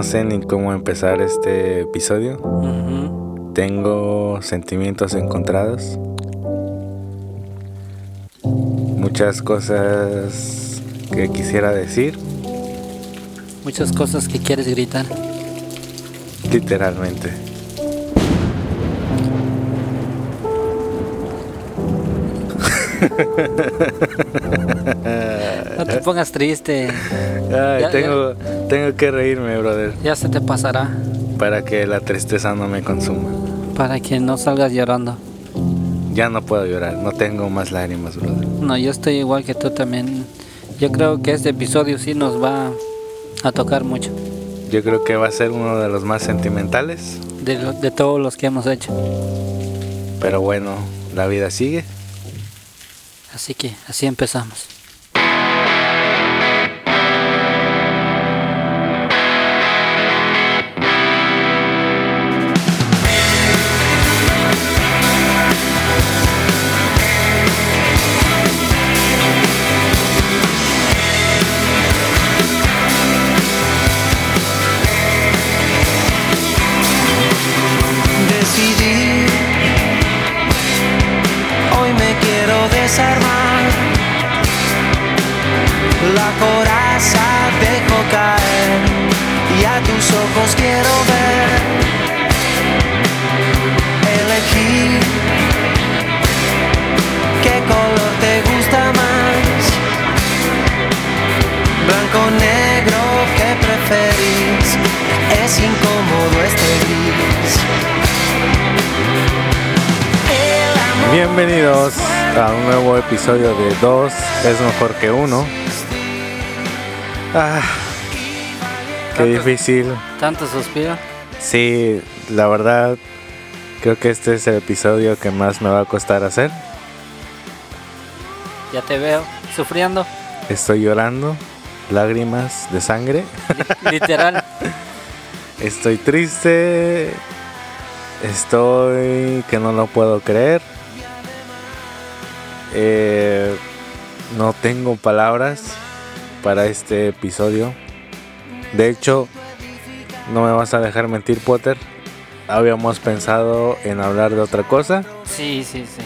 no sé ni cómo empezar este episodio. Tengo sentimientos encontrados. Muchas cosas que quisiera decir, Muchas cosas que quieres gritar. literalmente. Te pongas triste. Ay, Ya, tengo, tengo que reírme, brother, Ya se te pasará. para que la tristeza no me consuma. Para que no salgas llorando. Ya no puedo llorar, no tengo más lágrimas, brother. No, yo estoy igual que tú también. Yo creo que este episodio sí nos va a tocar mucho. Yo creo que va a ser uno de los más sentimentales, De, lo- de todos los que hemos hecho. pero bueno, la vida sigue. Así que así empezamos. Bienvenidos a un nuevo episodio de Dos es mejor que uno. Ah, qué Tanto- difícil. Tanto suspiro. Sí, la verdad, creo que este es el episodio que más me va a costar hacer. Ya te veo sufriendo. Estoy llorando, lágrimas de sangre. li- Literal. Estoy triste. Estoy que no lo puedo creer. Eh, no tengo palabras para este episodio. De hecho, no me vas a dejar mentir, Potter. Habíamos pensado en hablar de otra cosa. Sí, sí, sí.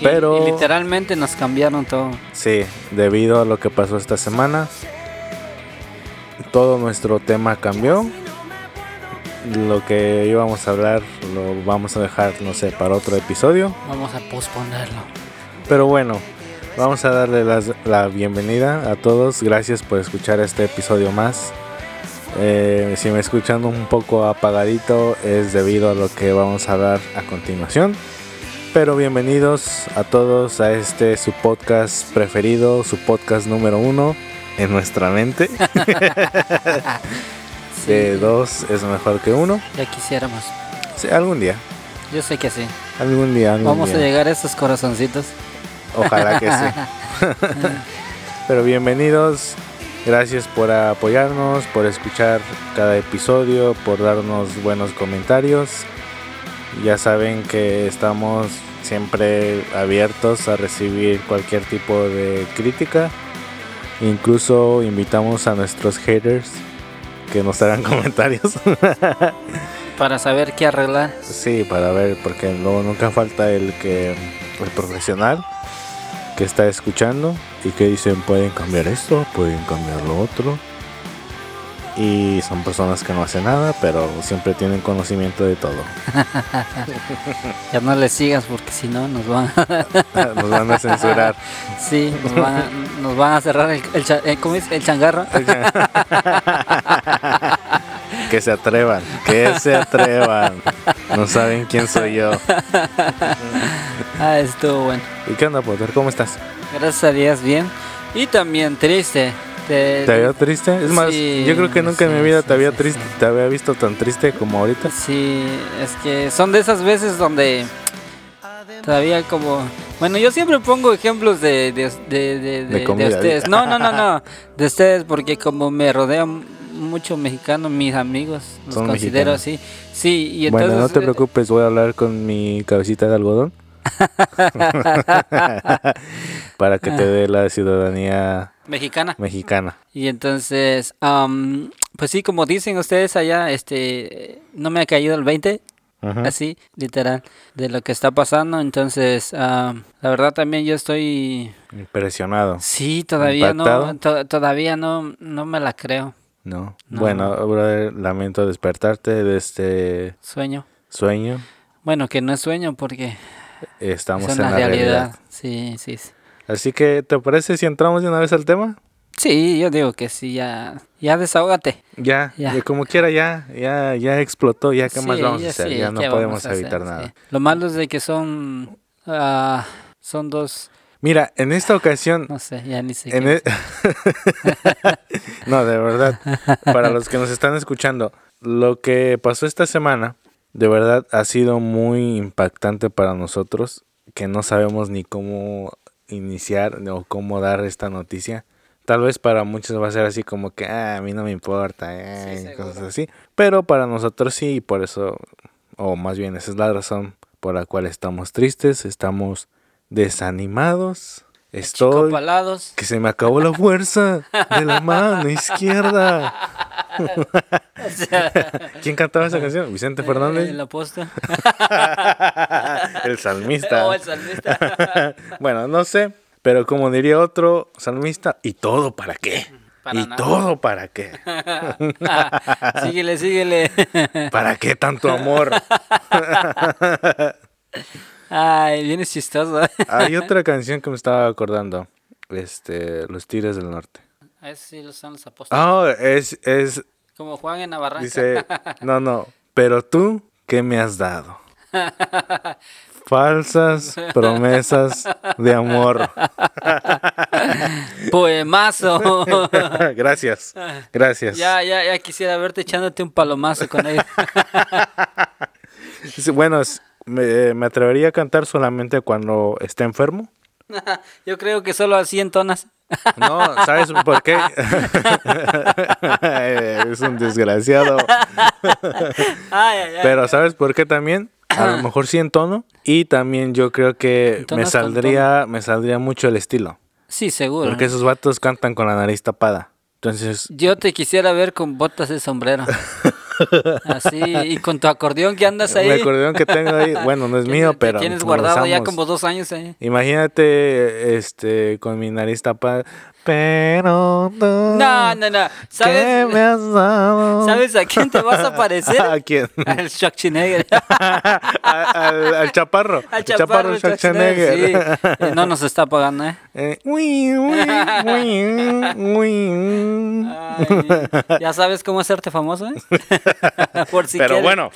Y- Pero- y literalmente nos cambiaron todo. Sí, debido a lo que pasó esta semana, todo nuestro tema cambió. Lo que íbamos a hablar lo vamos a dejar, no sé, para otro episodio. Vamos a posponerlo. Pero bueno, vamos a darle la bienvenida a todos. Gracias por escuchar este episodio más. Eh, si me escuchan un poco apagadito es debido a lo que vamos a hablar a continuación. Pero bienvenidos a todos a este su podcast preferido, su podcast número uno en nuestra mente. Sí, De dos es mejor que uno. ya quisiéramos. Sí, algún día, Yo sé que sí. algún día, algún Vamos a llegar a esos corazoncitos. Ojalá que sí. Pero bienvenidos. Gracias por apoyarnos, por escuchar cada episodio, por darnos buenos comentarios. Ya saben que estamos siempre abiertos a recibir cualquier tipo de crítica. Incluso invitamos a nuestros haters que nos hagan comentarios. Para saber qué arreglar. Sí, para ver, porque luego nunca falta el que el profesional que está escuchando y que dicen pueden cambiar esto, pueden cambiar lo otro. Y son personas que no hacen nada, pero siempre tienen conocimiento de todo. Ya no le sigas porque si no nos van a, Nos van a censurar. sí, nos van a, nos van a cerrar el, el, cha- eh, ¿cómo es? el changarro. que se atrevan, que se atrevan. No saben quién soy yo. Ah, estuvo bueno. ¿Y qué onda, Potter? ¿Cómo estás? Gracias a Dios, bien. Y también triste. Te, ¿Te había triste? Es más, yo creo que nunca en mi vida sí, te había triste, te había visto tan triste como ahorita. Sí, es que son de esas veces donde todavía como... Bueno, yo siempre pongo ejemplos de, de, de, de- de- ustedes. No, no, no, no. De ustedes porque como me rodean mucho mexicano, mis amigos, los Son considero mexicanos. así. Sí, y entonces... bueno, no te preocupes, voy a hablar con mi cabecita de algodón. Para que te dé la ciudadanía Mexicana. mexicana. Y entonces, pues sí, como dicen ustedes allá, este, no me ha caído el 20, Ujú. así, literal, de lo que está pasando. Entonces, la verdad también yo estoy, Impresionado. sí, todavía no, todavía no, no me la creo. No. No. Bueno, brother, lamento despertarte de este Sueño. sueño. Bueno, que no es sueño porque Estamos es en la realidad. realidad. Sí, sí, sí. Así que, ¿te parece si entramos de una vez al tema? Sí, yo digo que sí, ya, ya desahógate. Ya, Ya. como quiera, ya, ya, ya explotó, ya, ¿qué más vamos a hacer? sí, ya no ¿qué podemos evitar nada. Lo malo es de que son, ah, son dos, Mira, en esta ocasión, no sé, ya ni sé. en e- no, de verdad, para los que nos están escuchando, lo que pasó esta semana, de verdad ha sido muy impactante para nosotros, que no sabemos ni cómo iniciar o cómo dar esta noticia. Tal vez para muchos va a ser así como que, ah, a mí no me importa, eh, Sí, y cosas así. Pero para nosotros sí, y por eso, o más bien esa es la razón por la cual estamos tristes, estamos desanimados. Estoy Chicopalados. que se me acabó la fuerza de la mano izquierda. ¿Quién cantaba esa canción? Vicente Fernández. El apóstol. El salmista. Oh, el salmista. Bueno, no sé, pero como diría otro salmista, ¿y todo para qué? Para ¿Y nada. todo para qué? síguele, síguele. ¿Para qué tanto amor? Ay, vienes chistoso. Hay otra canción que me estaba acordando. Este, Los Tigres del Norte. Esos sí los son los apóstoles. Ah, es, es, Como Juan en Navarra. dice, no, no, pero tú, ¿qué me has dado? Falsas promesas de amor. Poemazo. gracias, gracias. ya, ya, ya quisiera verte echándote un palomazo con él. Bueno, me, me atrevería a cantar solamente cuando esté enfermo. Yo creo que solo así entonas. No, ¿sabes por qué? es un desgraciado. Ay, ay, ay. Pero ¿sabes por qué también? A lo mejor sí en tono. Y también yo creo que me saldría, me saldría mucho el estilo. Sí, seguro. Porque esos vatos cantan con la nariz tapada. Entonces, Yo te quisiera ver con botas de sombrero. Así, y con tu acordeón que andas ahí. el acordeón que tengo ahí, bueno, no es mío, pero tienes guardado ya como dos años ahí. Imagínate, este, con mi nariz tapada. Pero tú, No, no, no. ¿qué ¿Sabes, me has dado? ¿Sabes a quién te vas a parecer? ¿A quién? Al Schwarzenegger. Al, al chaparro. Al El chaparro Schwarzenegger, sí. Eh, No nos está pagando, ¿eh? Eh, uy, uy, uy, uy. Ay, ya sabes cómo hacerte famoso, ¿eh? Por si Pero quieres. bueno,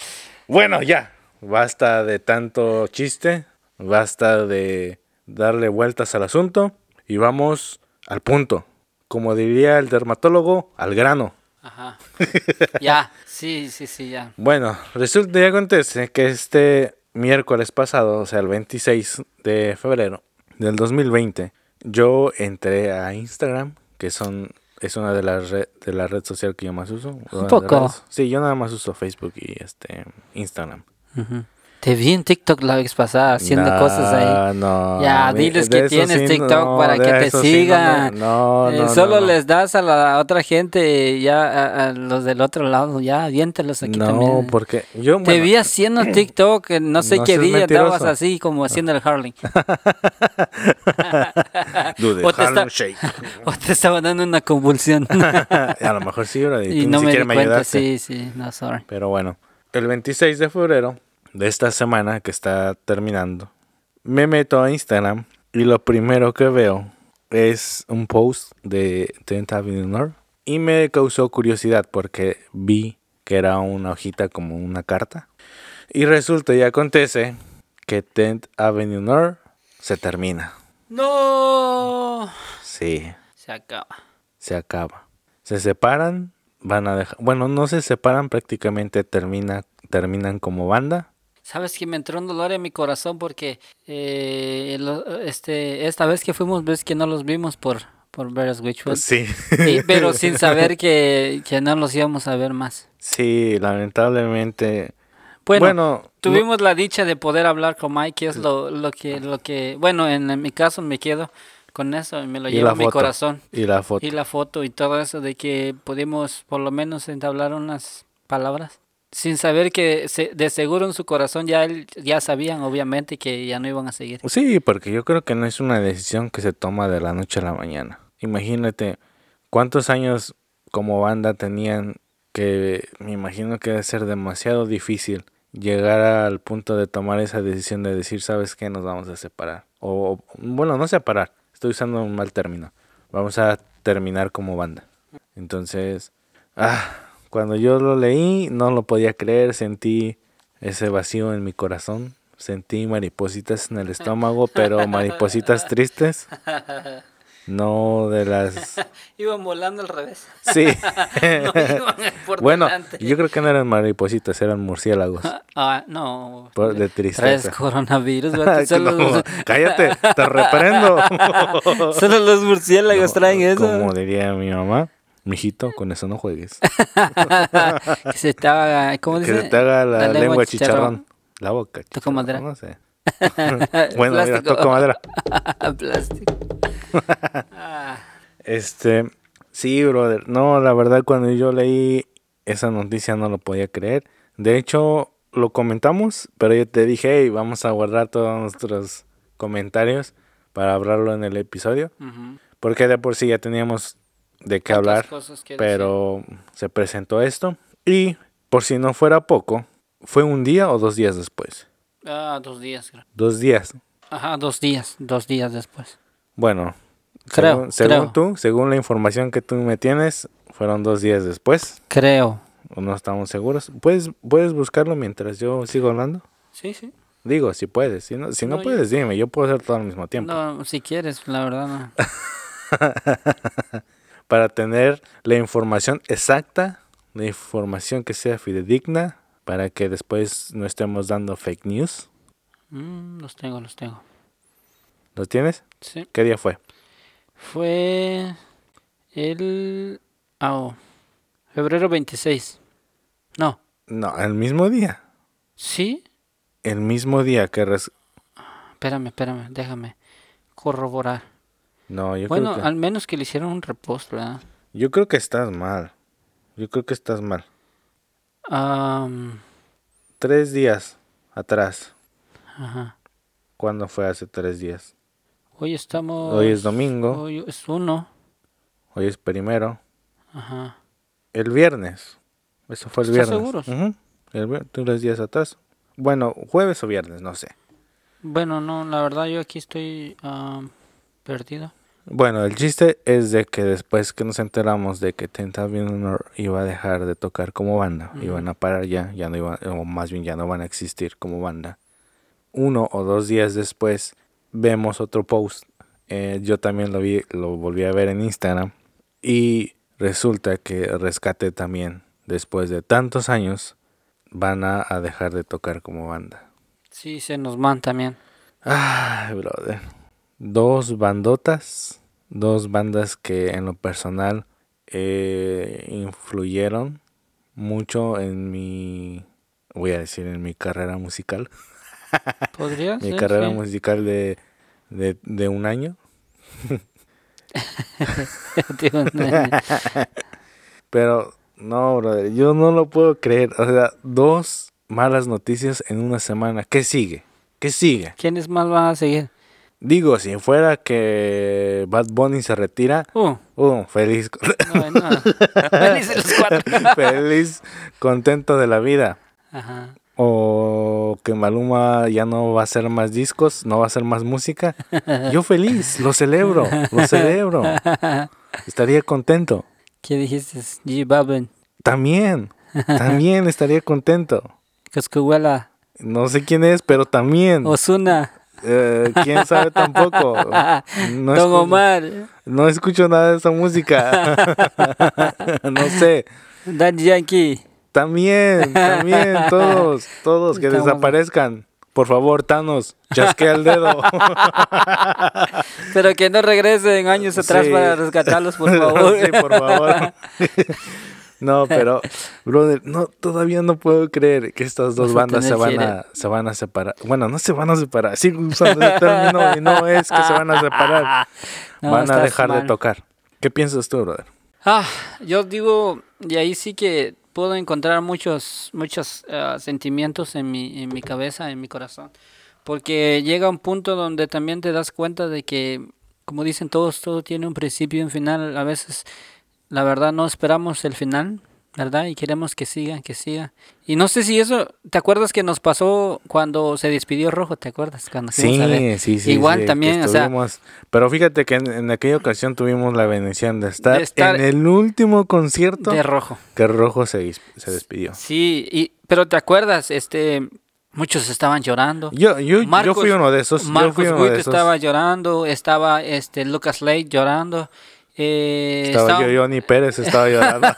bueno, ya. Basta de tanto chiste. Basta de darle vueltas al asunto. Y vamos al punto. Como diría el dermatólogo, al grano. Ajá. Ya, sí, sí, sí, ya. Bueno, resulta y acontece que este miércoles pasado, o sea, el 26 de febrero del 2020, yo entré a Instagram, que son es una de las red, de la red social que yo más uso. de poco? Sí, yo nada más uso Facebook y este Instagram. Ujú. Te vi en TikTok la vez pasada haciendo No, cosas ahí. No, Ya, mí- diles que tienes sí TikTok no, para que te eso sí no sigan. No, Eh, no, solo no, no. les das a la otra gente, ya a, a los del otro lado, ya aviéntalos aquí No, también. porque yo Te bueno, vi haciendo TikTok, no sé No qué día estabas así como haciendo el Harley. dude, o te Harlem está- Shake. o te estaba dando una convulsión. a lo mejor sí, bro, y, y tú no ni me di me cuenta, sí, sí, no, sorry. Pero bueno, el 26 de febrero de esta semana que está terminando, me meto a Instagram y lo primero que veo es un post de 30 Avenue North y me causó curiosidad porque vi que era una hojita como una carta. Y resulta y acontece que 10th Avenue North se termina. No, Sí, se acaba. se acaba. Se separan, van a dejar, bueno, no se separan, prácticamente termina, terminan como banda. Sabes que me entró un dolor en mi corazón porque eh, lo- este, esta vez que fuimos, ves que no los vimos por, por Bears Witchwood. Sí. Y- pero sin saber que, que no los íbamos a ver más. Sí, lamentablemente. Bueno, Bueno, tuvimos la dicha de poder hablar con Mike, que es lo, lo que, lo que, bueno, en, en mi caso me quedo con eso me lo Y llevo a mi foto. corazón. Y la foto. Y la foto y todo eso de que pudimos por lo menos entablar unas palabras. Sin saber que se- de seguro en su corazón ya, él- ya sabían, obviamente, que ya no iban a seguir. Sí, porque yo creo que no es una decisión que se toma de la noche a la mañana. Imagínate cuántos años como banda tenían que me imagino que debe ser demasiado difícil llegar al punto de tomar esa decisión de decir, ¿sabes qué? Nos vamos a separar. O, bueno, no separar, estoy usando un mal término. Vamos a terminar como banda. Entonces, ah, cuando yo lo leí, no lo podía creer, sentí ese vacío en mi corazón, sentí maripositas en el estómago, pero maripositas tristes, no de las... Iban volando al revés. Sí. No iban por bueno, delante. yo creo que no eran maripositas, eran murciélagos. Ah, no. Por- de tristeza. coronavirus, No, cállate, te reprendo. solo los murciélagos traen eso. Como diría mi mamá, mijito, con eso no juegues. que se estaba, ¿cómo Que dice? se te haga la, lengua chicharrón. La boca. Toco madera. No sé. bueno, mira, toco madera. Plástico. Este, sí, brother. No, la verdad, cuando yo leí esa noticia no lo podía creer. De hecho, lo comentamos, pero yo te dije, hey, vamos a guardar todos nuestros comentarios para hablarlo en el episodio. Porque de por sí ya teníamos de qué hablar, pero se presentó esto. Y por si no fuera poco, fue un día o dos días después. Ah, dos días, creo. Dos días. Ajá, dos días, dos días después. Bueno, Creo, según, según creo. tú, según la información que tú me tienes, fueron dos días después. Creo. o no estamos seguros. ¿Puedes, puedes buscarlo mientras yo sigo hablando? Sí, sí. Digo, si puedes. Si no, si no, No, yo- puedes, dime. Yo puedo hacer todo al mismo tiempo. No, si quieres, la verdad no. Para tener la información exacta, la información que sea fidedigna, para que después no estemos dando fake news. Mm, los tengo, los tengo. ¿Lo tienes? Sí. ¿Qué día fue? Fue el... oh, febrero 26. No. No, el mismo día. ¿Sí? El mismo día que... res- Espérame, espérame, déjame corroborar. No, yo, bueno, creo que... al menos que le hicieron un repost, ¿verdad? yo creo que estás mal. Yo creo que estás mal. Am, Tres días atrás. ajá. ¿Cuándo fue hace tres días? Hoy estamos... Hoy es domingo. Hoy es uno. Hoy es primero. Ajá. El viernes. Eso fue el ¿Estás viernes. seguros? El vier- tres días atrás. Bueno, jueves o viernes, no sé. Bueno, no, la verdad yo aquí estoy perdido. Bueno, el chiste es de que después que nos enteramos de que Tentative Honor iba a dejar de tocar como banda, iban a parar ya, ya no iban, o más bien ya no van a existir como banda. Uno o dos días después vemos otro post. eh, yo también lo vi, lo volví a ver en Instagram y resulta que Rescate también, después de tantos años, van a, a dejar de tocar como banda. Sí, se nos man también. Ay, brother. Dos bandotas, dos bandas que en lo personal eh, influyeron mucho en mi, voy a decir, en mi carrera musical. ¿Podría Mi ser? carrera sí. musical de, de, de un año. Digo, no, Pero no, brother, yo no lo puedo creer. O sea, dos malas noticias en una semana. ¿Qué sigue? ¿Qué sigue? ¿Quiénes más van a seguir? Digo, si fuera que Bad Bunny se retira, Uh, uh, feliz. no, no. Felices los cuatro. feliz, contento de la vida. Ajá. O que Maluma ya no va a hacer más discos, no va a hacer más música. Yo feliz, lo celebro, lo celebro. Estaría contento. ¿Qué dijiste? G Babin. También, también estaría contento. Coscuela. No sé quién es, pero también. Osuna. Eh, quién sabe tampoco. No, Don escu- Omar. no escucho nada de esa música. no sé. Daddy Yankee. También, también, todos, todos que Estamos- desaparezcan. Por favor, Thanos, chasquea el dedo. Pero que no regresen años atrás Sí. para rescatarlos, por favor. sí, por favor. No, pero, brother, no, todavía no puedo creer que estas dos Vas bandas se van a, se van a separar. Bueno, no se van a separar, sigo usando ese término y no es que se van a separar. No, van a dejar de tocar. ¿Qué piensas tú, brother? Ah, yo digo, y ahí sí que puedo encontrar muchos, muchos ah, sentimientos en mi, en mi cabeza, en mi corazón. Porque llega un punto donde también te das cuenta de que, como dicen todos, todo tiene un principio y un final. A veces, la verdad, no esperamos el final, ¿verdad? Y queremos que siga, que siga. Y no sé si eso, ¿te acuerdas que nos pasó cuando se despidió Rojo? ¿Te acuerdas? Cuando fuimos a ver? Sí, sí, sí. Igual sí, también, o sea, Pero fíjate que en, en aquella ocasión tuvimos la bendición de estar, De estar en el último concierto de Rojo. que Rojo se, se despidió. Sí, y, pero te acuerdas, este, muchos estaban llorando. Yo, yo, yo fui uno de esos. yo Marcos fui uno Witt de esos. estaba llorando, estaba este Lucas Lake llorando. Eh, Estaba estaba- yo, Johnny Pérez estaba llorando.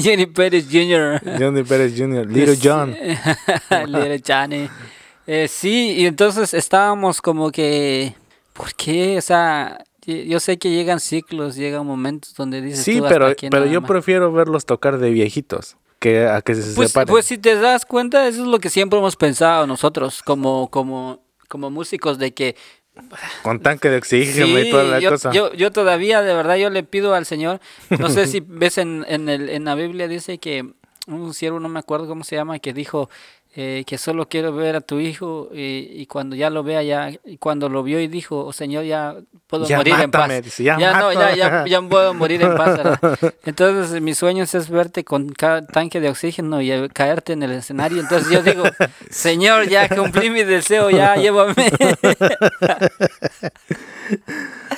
Jenny Pérez Jr. Johnny Pérez Jr., Little John. Little Johnny. Eh, sí, y entonces estábamos como que, ¿por qué? O sea, yo sé que llegan ciclos, llegan momentos donde dices Sí, tú, hasta pero, aquí pero yo más. prefiero verlos tocar de viejitos que a que se Pues, separen. pues si te das cuenta, eso es lo que siempre hemos pensado nosotros como, como, como músicos, de que Con tanque de oxígeno y toda la yo, cosa. yo, yo todavía, de verdad, yo le pido al Señor, no sé si ves en, en, el, en la Biblia, dice que un siervo, no me acuerdo cómo se llama, que dijo eh, que solo quiero ver a tu hijo y, y cuando ya lo vea, ya, y cuando lo vio y dijo, oh, Señor, ya puedo Ya morir en paz. mátame", dice, "Ya no, ya, ya, ya puedo morir en paz. ¿verdad? Entonces, mis sueños es verte con tanque de oxígeno y eh, caerte en el escenario. Entonces, yo digo, Señor, ya cumplí mi deseo, ya llévame.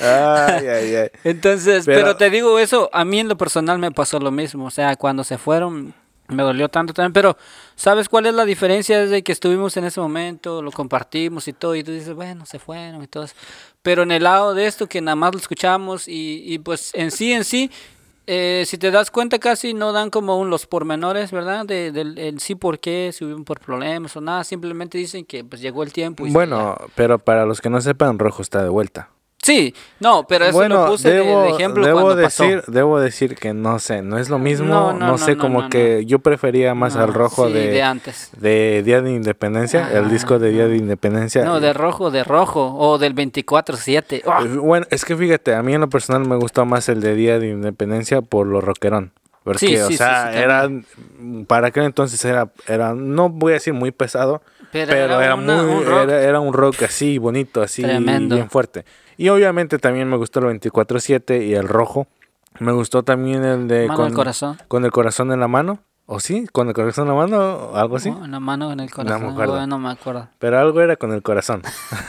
Ay, ay, ay. Entonces, Pero- pero, te digo eso, a mí en lo personal me pasó lo mismo, o sea, cuando se fueron me dolió tanto también, pero ¿sabes cuál es la diferencia? Desde que estuvimos en ese momento, lo compartimos y todo, y tú dices, bueno, se fueron y todo eso. Pero en el lado de esto que nada más lo escuchamos y, y pues en sí, en sí, eh, si te das cuenta casi no dan como un, los pormenores, ¿verdad? De, del el sí por qué, si hubieron por problemas o nada, simplemente dicen que pues llegó el tiempo. Y Bueno, pero para los que no sepan, Rojo está de vuelta. Sí, no, pero eso bueno, lo puse de- debo, de, ejemplo debo cuando decir, pasó. debo decir que no sé, no es lo mismo, no, No, no, sé, no, como que yo prefería más al rojo sí, de, de antes. de Día de Independencia, el Ah, disco de Día de Independencia. No, de rojo, de rojo, o del 24-7. ¡Ah! Eh, Bueno, es que fíjate, a mí en lo personal me gustó más el de Día de Independencia por lo rockerón. Porque, Sí, o sí, sea, era, para aquel entonces era, era, no voy a decir muy pesado, Pero pero, era era, una- muy, un rock. era, era un rock así, bonito, así, Tremendo. bien fuerte. Y obviamente también me gustó el 24-7 y el rojo. Me gustó también el de Mano con, al corazón. con el corazón en la mano. ¿O sí? ¿Con el corazón en la mano? o Algo así. Oh, en la mano, en el me corazón. acuerdo. no me acuerdo. Pero algo era con el corazón.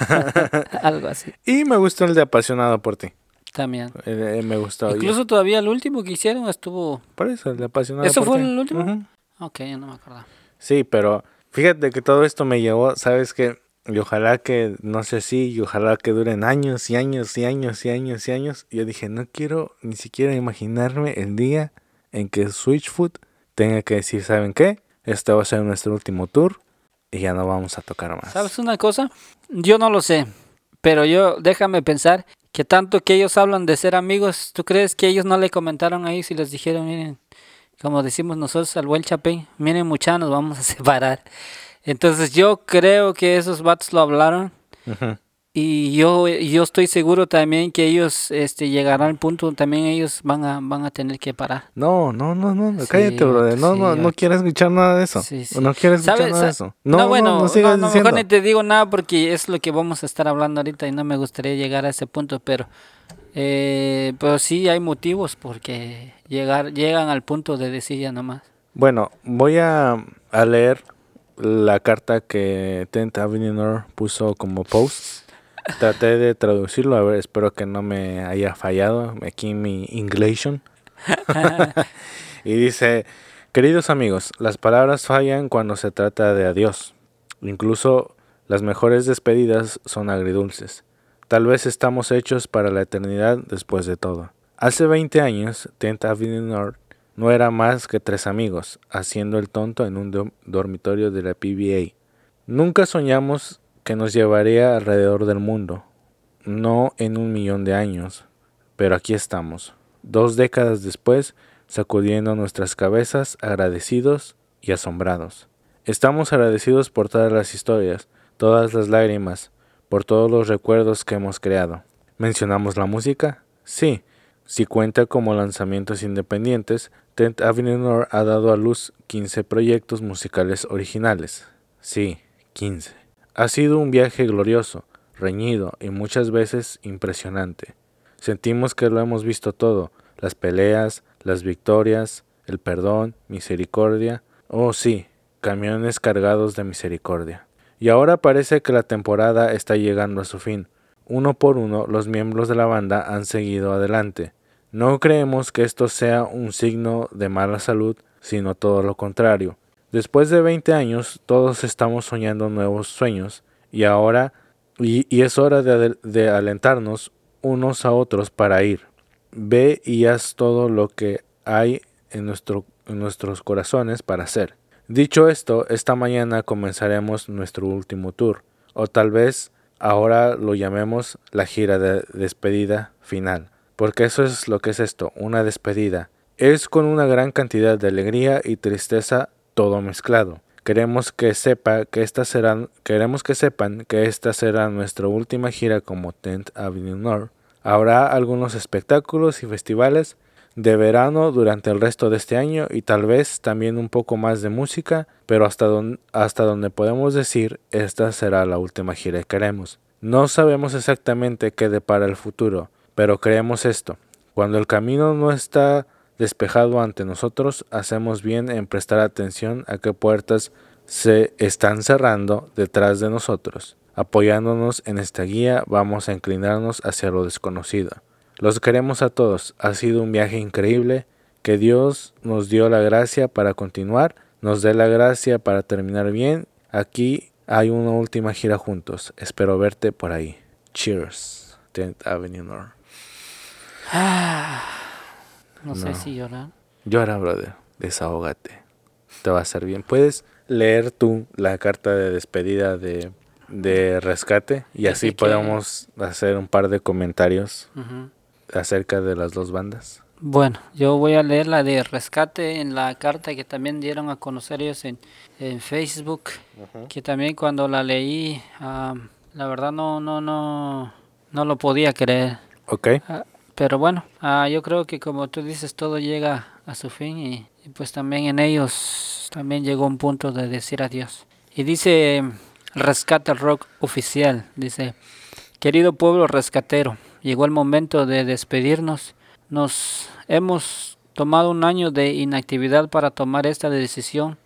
Algo así. y me gustó el de apasionado por ti. También. Eh, eh, me gustó. Incluso todavía el último que hicieron estuvo. Por eso, el de apasionado ¿Eso por fue ti. el último? Ujú. Ok, ya no me acuerdo. Sí, pero fíjate que todo esto me llevó, ¿sabes qué? Y ojalá que, no sé si, y ojalá que duren años y años y años y años y años. Yo dije, no quiero ni siquiera imaginarme el día en que Switchfoot tenga que decir, ¿saben qué? Este va a ser nuestro último tour y ya no vamos a tocar más. ¿Sabes una cosa? Yo no lo sé. Pero yo, déjame pensar que tanto que ellos hablan de ser amigos, ¿tú crees que ellos no le comentaron ahí si les dijeron, miren, como decimos nosotros al buen Chapín, miren mucha, nos vamos a separar? Entonces yo creo que esos vatos lo hablaron Ujú. y yo, yo estoy seguro también que ellos este, llegarán al punto, también ellos van a, van a tener que parar. No, no, no, no, Sí, cállate, brother. No, sí, no, no quiero escuchar nada de eso. Sí. No quiero escuchar ¿Sabes? nada de eso. No, no, bueno, no, sigas no, diciendo. mejor ni te digo nada porque es lo que vamos a estar hablando ahorita y no me gustaría llegar a ese punto, pero eh, pero sí hay motivos porque llegar llegan al punto de decir ya nomás. Bueno, voy a, a leer la carta que Tent Avenue puso como post. Traté de traducirlo, a ver, espero que no me haya fallado aquí en mi Englishon. y dice, queridos amigos, las palabras fallan cuando se trata de adiós. Incluso las mejores despedidas son agridulces. Tal vez estamos hechos para la eternidad después de todo. Hace 20 años, Tent Avenue North no era más que tres amigos, haciendo el tonto en un do- dormitorio de la PBA. Nunca soñamos que nos llevaría alrededor del mundo, no en un millón de años, pero aquí estamos. Dos décadas después, sacudiendo nuestras cabezas agradecidos y asombrados. Estamos agradecidos por todas las historias, todas las lágrimas, por todos los recuerdos que hemos creado. ¿Mencionamos la música? Sí. Si cuenta como lanzamientos independientes, Tent Avenue ha dado a luz 15 proyectos musicales originales. Sí, 15. Ha sido un viaje glorioso, reñido y muchas veces impresionante. Sentimos que lo hemos visto todo, las peleas, las victorias, el perdón, misericordia, oh sí, camiones cargados de misericordia. Y ahora parece que la temporada está llegando a su fin. Uno por uno los miembros de la banda han seguido adelante. No creemos que esto sea un signo de mala salud, sino todo lo contrario. Después de 20 años todos estamos soñando nuevos sueños y ahora y, es hora de, de alentarnos unos a otros para ir. Ve y haz todo lo que hay en, nuestro, en nuestros corazones para hacer. Dicho esto, esta mañana comenzaremos nuestro último tour, o tal vez ahora lo llamemos la gira de despedida final, porque eso es lo que es esto, una despedida. Es con una gran cantidad de alegría y tristeza todo mezclado. Queremos que sepa que esta será, queremos que sepan que esta será nuestra última gira como Tent Avenue North. Habrá algunos espectáculos y festivales de verano durante el resto de este año y tal vez también un poco más de música, pero hasta, hasta donde podemos decir esta será la última gira que queremos. No sabemos exactamente qué depara el futuro, pero creemos esto. Cuando el camino no está despejado ante nosotros, hacemos bien en prestar atención a qué puertas se están cerrando detrás de nosotros. Apoyándonos en esta guía, vamos a inclinarnos hacia lo desconocido. Los queremos a todos. Ha sido un viaje increíble. Que Dios nos dio la gracia para continuar, nos dé la gracia para terminar bien. Aquí hay una última gira juntos. Espero verte por ahí. Cheers. 10th Avenue North. No, sé si llorar. Llora, brother. Desahógate. Te va a hacer bien. Puedes leer tú la carta de despedida de, de rescate y así, podemos hacer un par de comentarios acerca de las dos bandas? Bueno, yo voy a leer la de rescate en la carta que también dieron a conocer ellos en, en Facebook, que también cuando la leí, la verdad no, no, no, no lo podía creer. Ok. Ah, pero bueno, ah, yo creo que como tú dices, todo llega a su fin y, pues también en ellos también llegó un punto de decir adiós. Y dice Rescate Rock Oficial, dice, querido pueblo rescatero, llegó el momento de despedirnos. Nos hemos tomado un año de inactividad para tomar esta decisión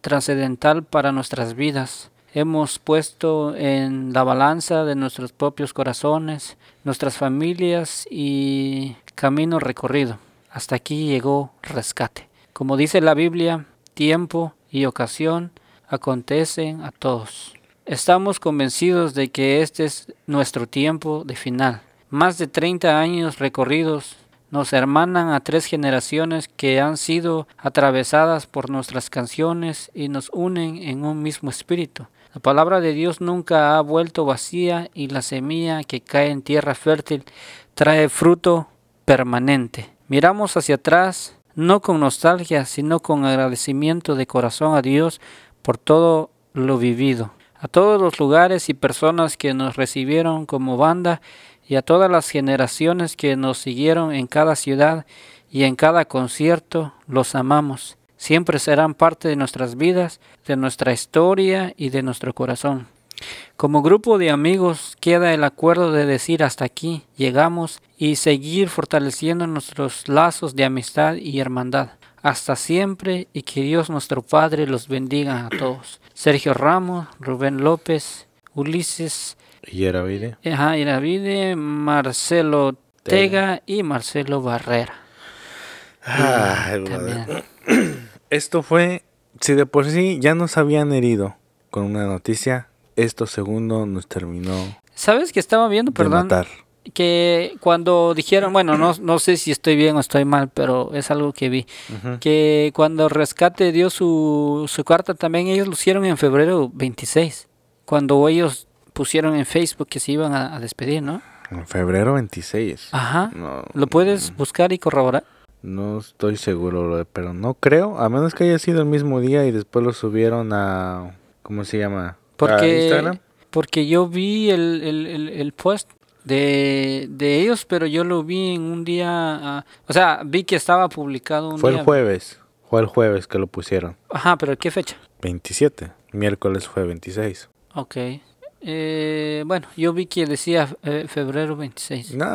trascendental para nuestras vidas. Hemos puesto en la balanza de nuestros propios corazones, nuestras familias y camino recorrido. Hasta aquí llegó rescate. Como dice la Biblia, tiempo y ocasión acontecen a todos. Estamos convencidos de que este es nuestro tiempo de final. Más de 30 años recorridos nos hermanan a tres generaciones que han sido atravesadas por nuestras canciones y nos unen en un mismo espíritu. La palabra de Dios nunca ha vuelto vacía y la semilla que cae en tierra fértil trae fruto permanente. Miramos hacia atrás no con nostalgia, sino con agradecimiento de corazón a Dios por todo lo vivido a todos los lugares y personas que nos recibieron como banda y a todas las generaciones que nos siguieron en cada ciudad y en cada concierto, los amamos. Siempre serán parte de nuestras vidas, de nuestra historia y de nuestro corazón. Como grupo de amigos queda el acuerdo de decir hasta aquí llegamos y seguir fortaleciendo nuestros lazos de amistad y hermandad hasta siempre y que Dios nuestro Padre los bendiga a todos. Sergio Ramos, Rubén López, Ulises. Yeravide. Marcelo Tega y Marcelo Barrera. Ah, Esto fue, si de por sí ya nos habían herido con una noticia, esto segundo nos terminó. ¿Sabes que estaba viendo, perdón? Matar que cuando dijeron, bueno, no, no sé si estoy bien o estoy mal, pero es algo que vi, que cuando Rescate dio su, su carta también ellos lo hicieron en febrero 26, cuando ellos pusieron en Facebook que se iban a, despedir, ¿no? En febrero 26. Ajá. ¿Lo puedes buscar y corroborar? No estoy seguro, pero no creo, a menos que haya sido el mismo día y después lo subieron a, ¿cómo se llama? ¿A Porque, Instagram? porque yo vi el, el, el, el post de, de ellos, pero yo lo vi en un día, ah, o sea, vi que estaba publicado un Fue día. el jueves, fue el jueves que lo pusieron. Ajá, pero ¿qué fecha? 27, miércoles fue 26. Ok. Eh, bueno, yo vi que decía eh, febrero 26. No,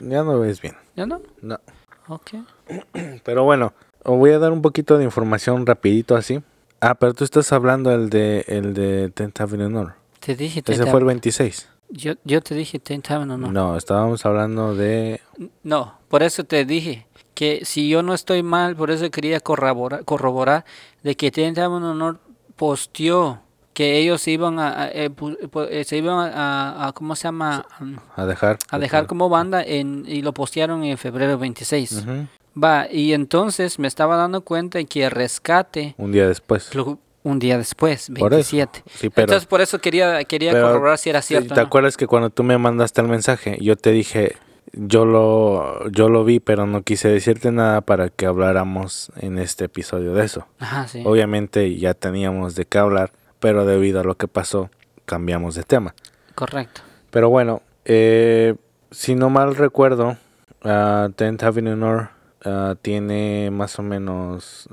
ya no ves bien. ¿Ya no? No. Ok. Pero bueno, os voy a dar un poquito de información rapidito así. Ah, pero tú estás hablando el de el de 10th Avenue North. Te dije Ese 30 fue el 26. yo, yo te dije 30 no, no. No, estábamos hablando de No, por eso te dije que si yo no estoy mal, por eso quería corroborar, corroborar de que Tenta Honor posteó que ellos iban a, a- eh, eh, se iban a, a- ¿cómo se llama? A dejar A dejar como banda en, y lo postearon en febrero 26. Ujú, Va, y entonces me estaba dando cuenta que Rescate un día después. lo- un día después, Por eso. 27. Sí, pero entonces por eso quería quería pero, corroborar si era cierto. ¿Te no. acuerdas que cuando tú me mandaste el mensaje, yo te dije yo lo yo lo vi, pero no quise decirte nada para que habláramos en este episodio de eso. Ajá, sí. Obviamente ya teníamos de qué hablar, pero debido a lo que pasó, cambiamos de tema. Correcto. Pero bueno, eh, si no mal recuerdo, ah, 10th Avenue North ah, tiene más o menos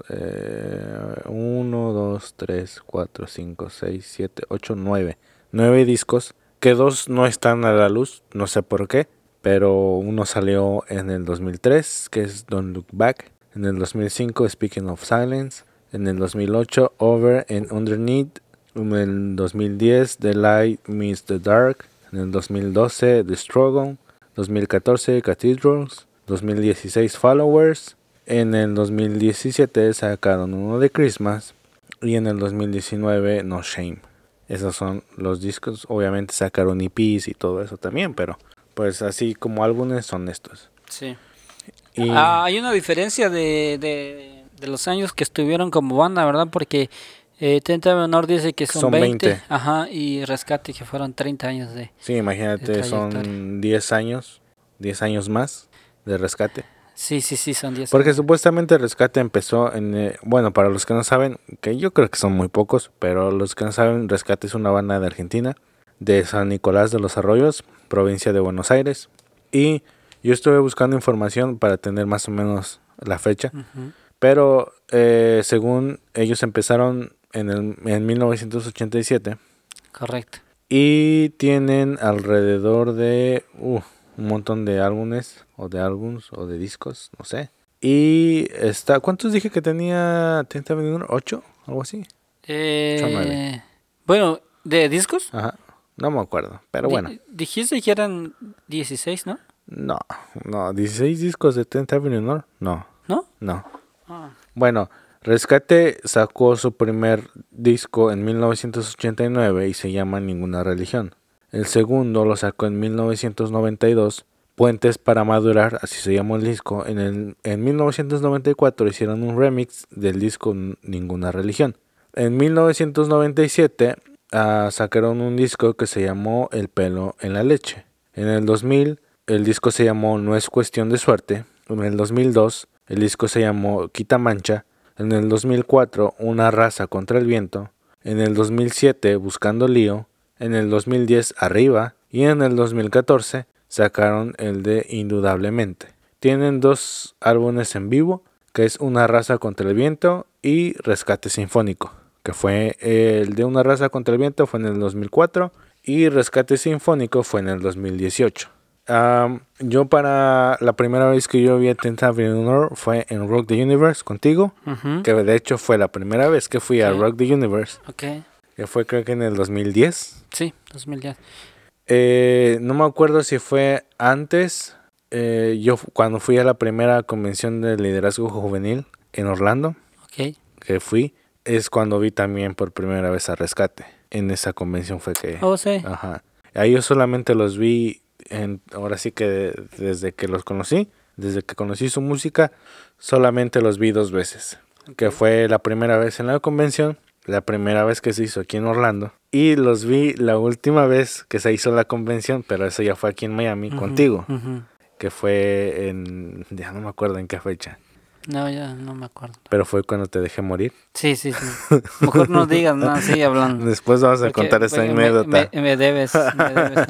1, 2, 3, 4, 5, 6, 7, 8, 9. 9 discos, que dos no están a la luz, no sé por qué, pero uno salió en el 2003, que es Don't Look Back. En el 2005, Speaking of Silence. En el 2008, Over and Underneath. En el 2010, The Light Meets the Dark. En el 2012, The Struggle. 2014, Cathedrals. 2016, Followers. En el 2017 sacaron uno de Christmas. Y en el 2019, No Shame. Esos son los discos. Obviamente sacaron EPs y todo eso también, pero pues así como álbumes son estos. Sí. Y Ah, hay una diferencia de, de, de los años que estuvieron como banda, ¿verdad? Porque eh, Tenta Menor dice que son, Son 20, 20. Ajá, y Rescate que fueron 30 años de... sí, imagínate, de son trayectoria. 10 años, 10 años más de rescate. Sí, sí, sí, son 10 Porque años. supuestamente Rescate empezó en... eh, bueno, para los que no saben, que yo creo que son muy pocos, pero los que no saben, Rescate es una banda de Argentina, de San Nicolás de los Arroyos, provincia de Buenos Aires. Y yo estuve buscando información para tener más o menos la fecha, pero eh, según ellos empezaron en, el, en 1987 Correcto. y tienen alrededor de uh, un montón de álbumes o de álbums o de discos, no sé. Y está, ¿cuántos dije que tenía? ¿10th Avenue North? ¿Ocho? ¿Algo así? Eh, bueno, ¿de discos? Ajá. No me acuerdo, pero bueno. Dijiste que eran 16, ¿no? No, no, 16 discos de 10th Avenue North. No, ¿No? no. Ah, Bueno, Rescate sacó su primer disco en 1989 y se llama Ninguna Religión. El segundo lo sacó en 1992, Puentes para Madurar, así se llamó el disco. En, el, en 1994 hicieron un remix del disco Ninguna Religión. En 1997 ah, sacaron un disco que se llamó El pelo en la leche. En el 2000 el disco se llamó No es cuestión de suerte. En el 2002 el disco se llamó Quita Mancha. En el 2004 Una raza contra el viento. En el 2007 Buscando lío. En el 2010 Arriba. Y en el 2014 sacaron el de Indudablemente. Tienen dos álbumes en vivo, que es Una raza contra el viento y Rescate Sinfónico, que fue el de Una raza contra el viento fue en el 2004 y Rescate Sinfónico fue en el 2018. Am, yo para la primera vez que yo vi a Avenue North fue en Rock the Universe contigo, que de hecho fue la primera vez que fui a. Rock the Universe, Ok. que fue creo que en el 2010. Sí, 2010. Eh, no me acuerdo si fue antes, eh, yo cuando fui a la primera convención de liderazgo juvenil en Orlando, Ok. que fui, es cuando vi también por primera vez a Rescate. En esa convención fue que... Oh, sí. Ajá. Ahí yo solamente los vi, en, ahora sí que de- desde que los conocí, desde que conocí su música, solamente los vi dos veces. Que fue la primera vez en la convención, la primera vez que se hizo aquí en Orlando. Y los vi la última vez que se hizo la convención, pero eso ya fue aquí en Miami contigo, que fue en, ya no me acuerdo en qué fecha, No, ya no me acuerdo. pero fue cuando te dejé morir. Sí, sí, sí. Mejor no digas nada, sigue hablando. Después vamos a Porque- contar me- anécdota. Me, me debes, me debes.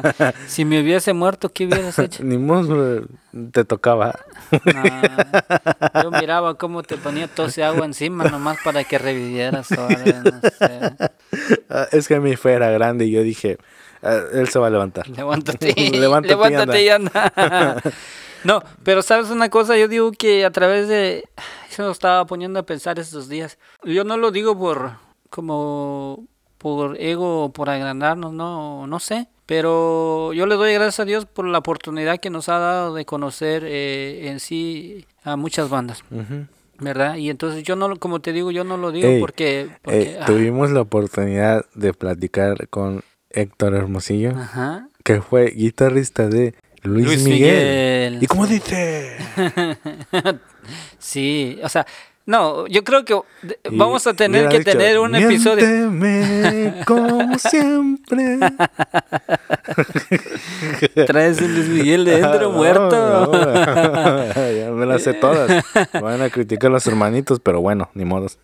Si me hubiese muerto, ¿qué hubieras hecho? Ni modo, te tocaba. No, yo miraba cómo te ponía tos agua encima nomás para que revivieras. algo, no sé. Ah, Es que mi fe era grande y yo dije, "Ah, él se va a levantar. Levántate, Levántate y levántate y anda. No, pero sabes una cosa, yo digo que a través de... Se lo estaba poniendo a pensar estos días. Yo no lo digo por como por ego o por agrandarnos, no, no sé. Pero yo le doy gracias a Dios por la oportunidad que nos ha dado de conocer eh, en sí a muchas bandas. ¿verdad? Y entonces yo no, lo- como te digo, yo no lo digo Ey, porque... porque Eh, ah, tuvimos la oportunidad de platicar con Héctor Hermosillo, ajá. que fue guitarrista de Luis, Luis Miguel. Miguel, ¿Y cómo dice? Sí, o sea, no, yo creo que Y vamos a tener que dicho, tener un episodio. "Miénteme como siempre. Traes un Luis Miguel de dentro muerto. no, no, ya me las sé todas. Van a criticar los hermanitos, pero bueno, ni modos.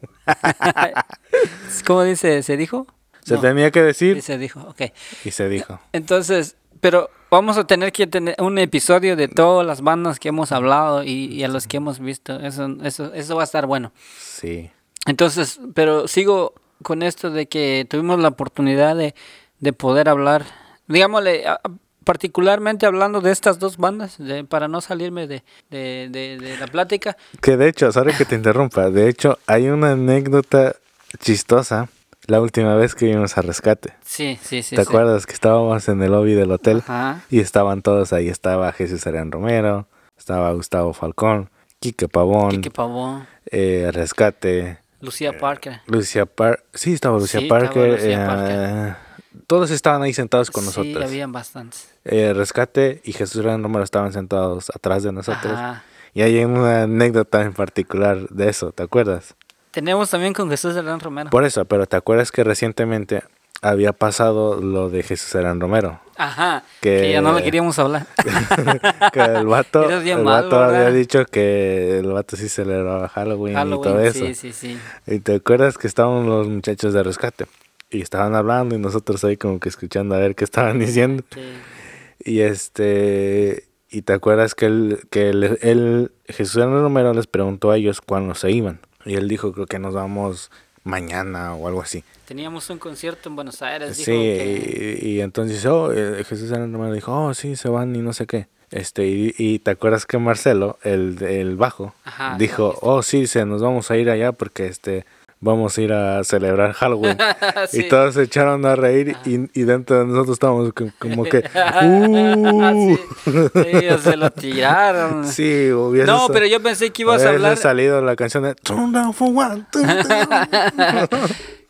¿Cómo dice? ¿Se dijo? Se tenía que decir sí se dijo, ok. y se dijo. Entonces, pero vamos a tener que tener un episodio de todas las bandas que hemos hablado y, y a los que hemos visto. Eso, eso, eso va a estar bueno. Sí. Entonces, pero sigo con esto de que tuvimos la oportunidad de, de poder hablar, digámosle, particularmente hablando de estas dos bandas, de- para no salirme de, de, de- de la plática. Que de hecho, sorry que te interrumpa, de hecho hay una anécdota chistosa la última vez que vimos a Rescate. Sí, sí, sí. ¿Te sí. acuerdas que estábamos en el lobby del hotel Ajá. y estaban todos ahí? Estaba Jesús Arián Romero, estaba Gustavo Falcón, Quique Pavón, Quique Pavón, eh, Rescate, Lucía Parker. Lucia Parker. Sí, estaba Sí, Parker. Lucía eh, Parker. Todos estaban ahí sentados con Sí, nosotros. habían bastantes. Eh, Rescate y Jesús Arián Romero estaban sentados atrás de nosotros. Ajá. Y hay una anécdota en particular de eso, ¿te acuerdas? Tenemos también con Jesús Hernán Romero. Por eso, pero ¿te acuerdas que recientemente había pasado lo de Jesús Arán Romero? Ajá. Que- Que ya no lo queríamos hablar. que el vato, el malo, vato había dicho que el vato sí celebraba Halloween, y Halloween, todo eso. sí, sí, sí. Y te acuerdas que estaban los muchachos de rescate y estaban hablando y nosotros ahí como que escuchando a ver qué estaban diciendo. Sí. Y este y te acuerdas que él, que él, él- Jesús Romero les preguntó a ellos cuándo se iban. Y él dijo creo que nos vamos mañana o algo así. Teníamos un concierto en Buenos Aires. Sí, dijo que- y, y entonces oh, eh, Jesús Romero dijo, oh, sí, se van y no sé qué. Este, y, y te acuerdas que Marcelo, el, el bajo, Ajá, dijo, oh, sí, se nos vamos a ir allá porque este vamos a ir a celebrar Halloween. Sí. Y todos se echaron a reír y, y dentro de nosotros estábamos co- como que, uh, sí. Ellos se lo tiraron. sí, hubiese No, pero yo pensé que ibas a hablar. salido la canción de.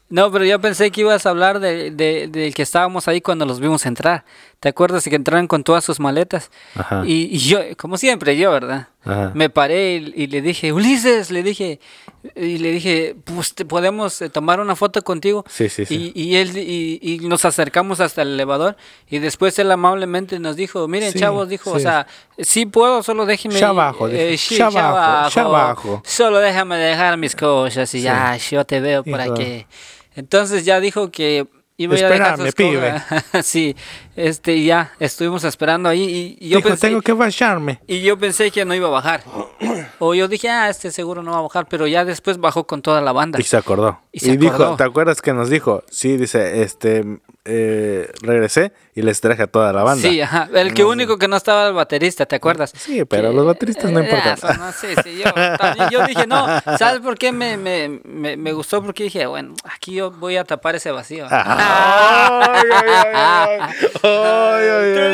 No, pero yo pensé que ibas a hablar de, de, del que estábamos ahí cuando los vimos entrar. ¿Te acuerdas que entraron con todas sus maletas? Ajá. Y, y yo, como siempre, yo, ¿verdad? Ajá. Me paré y, y le dije, Ulises, le dije, y le dije, pues te podemos eh, tomar una foto contigo. Sí, sí, sí. Y, y él y, nos acercamos hasta el elevador y después él amablemente nos dijo, miren Sí, chavos, dijo, o sea, sí puedo, solo déjenme. Ya abajo, eh, sí, ya abajo, ya abajo. Solo déjame dejar mis cosas y ya, yo te veo por aquí. Entonces ya dijo que a dejar sus Espérame, cosas. sí, este, y ya estuvimos esperando ahí y, y yo Dijo, pensé, tengo que bañarme. y yo pensé que no iba a bajar. O yo dije, ah, este seguro no va a bajar, pero ya después bajó con toda la banda. Y se acordó. Y Y, se dijo, acordó. ¿te acuerdas que nos dijo? Sí, dice, este, eh, regresé y les traje a toda la banda. Sí, ajá. El que No único que no estaba el baterista, ¿te acuerdas? Sí, pero Que- los bateristas no eh, importan. eso no, sí, sí, yo, también yo dije, no, ¿sabes por qué me, me, me, me gustó? Porque dije, bueno, aquí yo voy a tapar ese vacío. Ay, ay, ay, ay. Ay, ay, ay.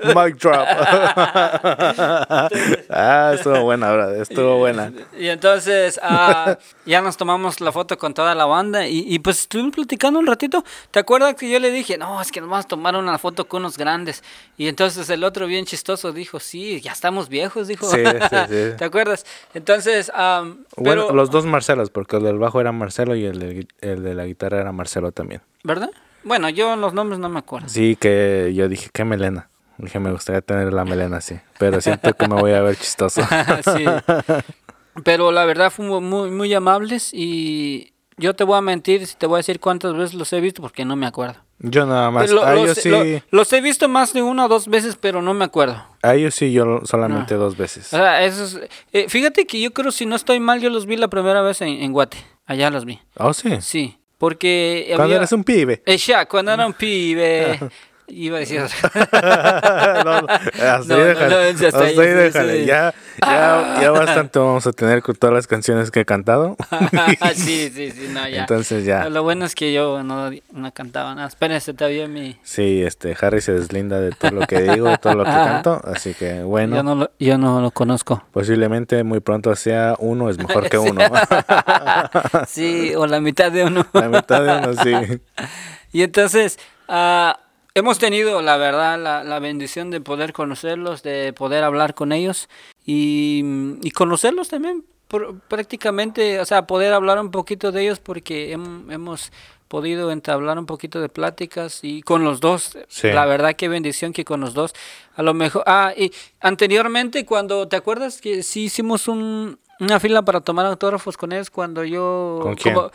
Mic drop. ah, estuvo buena, bro. Estuvo buena. Y entonces ah, ya nos tomamos la foto con toda la banda y, y pues estuvimos platicando un ratito. ¿Te acuerdas que yo le dije, no, es que nos vamos a tomar una foto con unos grandes? Y entonces el otro bien chistoso dijo, sí, ya estamos viejos, dijo. Sí, sí, sí. ¿Te acuerdas? Entonces, am, Bueno, pero, los dos Marcelos, porque el del bajo era Marcelo y el de, el de la guitarra era Marcelo también. ¿verdad? Bueno, yo los nombres no me acuerdo. Sí, que yo dije, qué melena. Dije, me gustaría tener la melena así, pero siento que me voy a ver chistoso. sí. Pero la verdad fuimos muy, muy amables y yo te voy a mentir si te voy a decir cuántas veces los he visto porque no me acuerdo. Yo nada más, lo- a los, ellos sí, lo- los he visto más de una o dos veces, pero no me acuerdo. a ellos sí, yo solamente dos veces. O sea, eh, fíjate que yo creo, si no estoy mal, yo los vi la primera vez en, en Guate. Allá los vi. Oh, sí, Sí, porque cuando había... eres un pibe. Eh, ya, cuando era un pibe... Iba a decir... no, hasta ahí déjale, hasta ahí, déjale. Ya, ya, ya bastante vamos a tener con todas las canciones que he cantado. sí, sí, sí, no, ya. Entonces ya. Lo bueno es que yo no, no cantaba nada. Espérense, todavía mi... Sí, este, Harry se deslinda de todo lo que digo, de todo lo que canto, así que bueno, Yo, no lo, yo no lo conozco. posiblemente muy pronto sea uno es mejor que uno. Sí, o la mitad de uno. La mitad de uno sí. Y entonces, ah, hemos tenido, la verdad, la, la bendición de poder conocerlos, de poder hablar con ellos y, y conocerlos también por- prácticamente, o sea, poder hablar un poquito de ellos porque hem- hemos podido entablar un poquito de pláticas y con los dos, Sí. la verdad qué bendición que con los dos, a lo mejor, ah, y anteriormente cuando, ¿te acuerdas que sí hicimos un, una fila para tomar autógrafos con ellos cuando yo... ¿Con quién? como-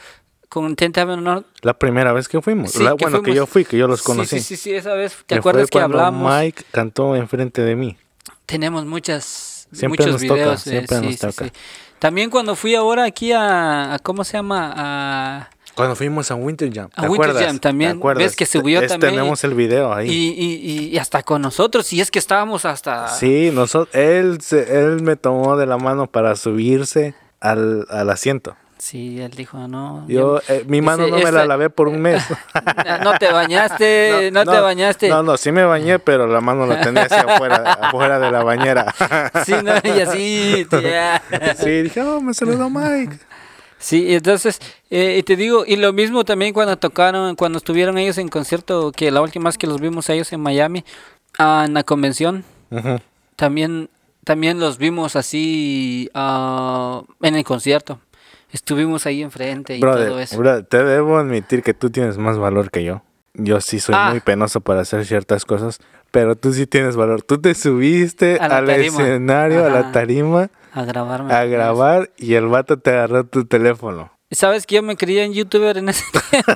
con Honor, La primera vez que fuimos, Sí, la- que bueno, que yo fui, que yo los conocí. Sí, sí, sí, esa vez. ¿Te Que acuerdas que cuando hablamos? Mike cantó enfrente de mí. Tenemos muchas, Siempre muchos nos toca, videos. eh, siempre sí, nos sí, toca. sí. También cuando fui ahora aquí a, a- ¿cómo se llama? A, Cuando fuimos a Winter Jam. A ¿te Winter acuerdas? Jam también, ¿Te acuerdas? ves que subió Es- también Tenemos el video ahí. y, y, y hasta con nosotros, y es que estábamos hasta... Sí, nosotros, él, se- él me tomó de la mano para subirse al, al asiento. Sí, él dijo, no. Yo, eh, mi mano Dice, no me la "Esta- lavé por un mes. No te bañaste, no, te bañaste. No, no, sí me bañé, pero la mano la tenía hacia afuera, afuera de la bañera. Sí, no, y así, ya. Sí, dije, oh, me saludó Mike. Sí, entonces, eh, y te digo, y lo mismo también cuando tocaron, cuando estuvieron ellos en concierto, que la última vez que los vimos a ellos en Miami, ah, en la convención, también, también los vimos así ah, en el concierto. Estuvimos ahí enfrente y todo eso. brother, te debo admitir que tú tienes más valor que yo. Yo sí soy Ah. muy penoso para hacer ciertas cosas, pero tú sí tienes valor. Tú te subiste al escenario, a la tarima, A grabarme. a grabar y el vato te agarró tu teléfono. ¿Sabes que yo me creía en youtuber en ese tiempo?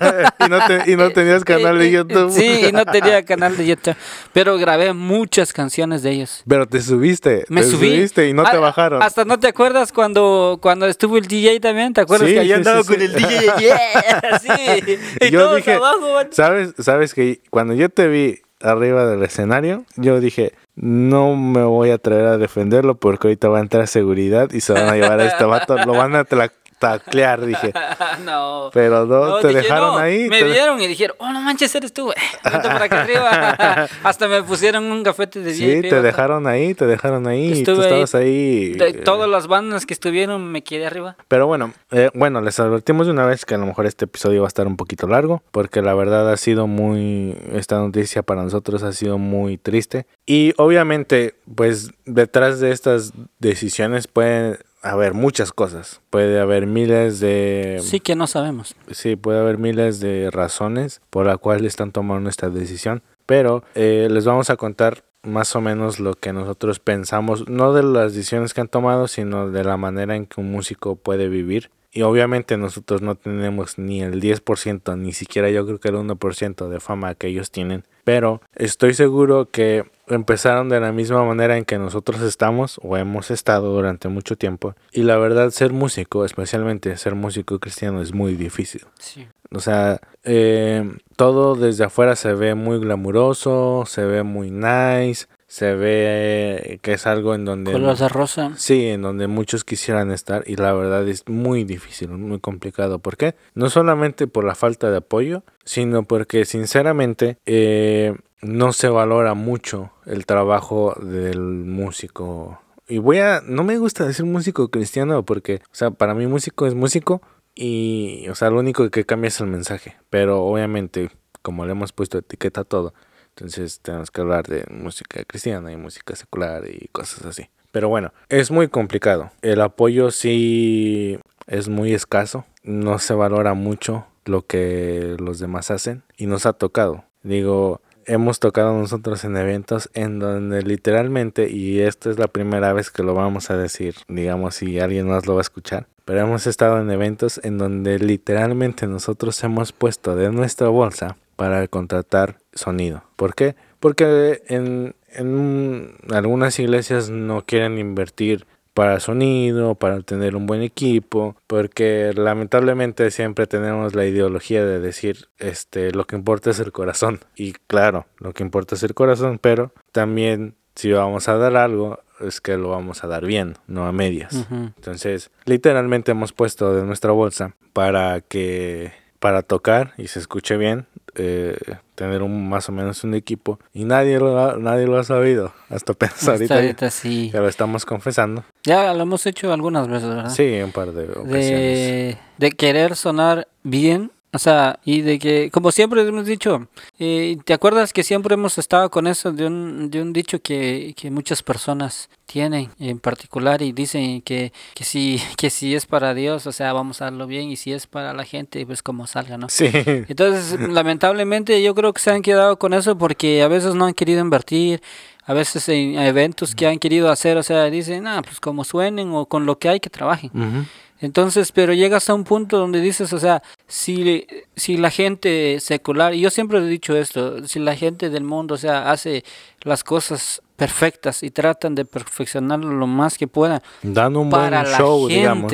y, no te- y no tenías canal de Eh, eh, YouTube. Sí, y no tenía canal de YouTube. Pero grabé muchas canciones de ellos. Pero te subiste. Me te subí. subiste y no te Ah, bajaron. Hasta no te acuerdas cuando, cuando estuvo el DJ también. ¿Te acuerdas Sí, que yo andaba sí, con el DJ? Yeah, sí. Y yo todos dije, abajo, man. ¿sabes, sabes que cuando yo te vi arriba del escenario, yo dije, no me voy a atrever a defenderlo porque ahorita va a entrar seguridad y se van a llevar a este vato, lo van a tla- taclear, dije. no. Pero no, No, te dije, dejaron no, ahí. Me te- vieron y dijeron, oh, no manches, eres tú. Vente para acá arriba. Hasta me pusieron un gafete de Sí, te dejaron ahí, te dejaron ahí. y tú Estuve ahí. estabas ahí. Eh, todas las bandas que estuvieron, me quedé arriba. Pero bueno, eh, bueno, les advertimos de una vez que a lo mejor este episodio va a estar un poquito largo, porque la verdad ha sido muy, esta noticia para nosotros ha sido muy triste. Y obviamente, pues detrás de estas decisiones pueden haber muchas cosas. Puede haber miles de... Sí que no sabemos. Sí, puede haber miles de razones por la cual están tomando esta decisión, pero eh, les vamos a contar más o menos lo que nosotros pensamos, no de las decisiones que han tomado, sino de la manera en que un músico puede vivir. Y obviamente nosotros no tenemos ni el 10%, ni siquiera yo creo que el 1% de fama que ellos tienen. Pero estoy seguro que empezaron de la misma manera en que nosotros estamos o hemos estado durante mucho tiempo. Y la verdad, ser músico, especialmente ser músico cristiano, es muy difícil. Sí. O sea, eh, todo desde afuera se ve muy glamuroso, se ve muy nice, se ve que es algo en donde... Color de rosa. Sí, en donde muchos quisieran estar y la verdad es muy difícil, muy complicado. ¿Por qué? No solamente por la falta de apoyo, sino porque sinceramente eh, no se valora mucho el trabajo del músico. Y voy a, no me gusta decir músico cristiano porque, o sea, para mí músico es músico y, o sea, lo único que cambia es el mensaje. Pero obviamente, como le hemos puesto etiqueta a todo, entonces tenemos que hablar de música cristiana y música secular y cosas así. Pero bueno, es muy complicado. El apoyo sí es muy escaso. No se valora mucho lo que los demás hacen y nos ha tocado. Digo, hemos tocado nosotros en eventos en donde literalmente, y esta es la primera vez que lo vamos a decir, digamos si alguien más lo va a escuchar, pero hemos estado en eventos en donde literalmente nosotros hemos puesto de nuestra bolsa para contratar sonido. ¿Por qué? Porque en, en algunas iglesias no quieren invertir para sonido, para tener un buen equipo, porque lamentablemente siempre tenemos la ideología de decir, este, lo que importa es el corazón. Y claro, lo que importa es el corazón, pero también si vamos a dar algo, es que lo vamos a dar bien, no a medias. Entonces, literalmente hemos puesto de nuestra bolsa para que para tocar y se escuche bien, eh, tener un más o menos un equipo y nadie lo ha, nadie lo ha sabido hasta Hasta ahorita sí. que lo estamos confesando. Ya lo hemos hecho algunas veces, ¿verdad? Sí, un par de ocasiones. de, de querer sonar bien. O sea, y de que, como siempre hemos dicho, eh, ¿te acuerdas que siempre hemos estado con eso de un, de un dicho que, que muchas personas tienen en particular y dicen que, que, si, que si es para Dios, o sea, vamos a darlo bien y si es para la gente, pues como salga, ¿no? Sí. Entonces, lamentablemente yo creo que se han quedado con eso porque a veces no han querido invertir, a veces en eventos que han querido hacer, o sea, dicen, ah, pues como suenen o con lo que hay que trabajen. Ujú. Entonces, pero llegas a un punto donde dices, o sea, si, si la gente secular, y yo siempre he dicho esto, si la gente del mundo, o sea, hace las cosas perfectas y tratan de perfeccionarlo lo más que puedan Dando un para buen la show, gente, digamos.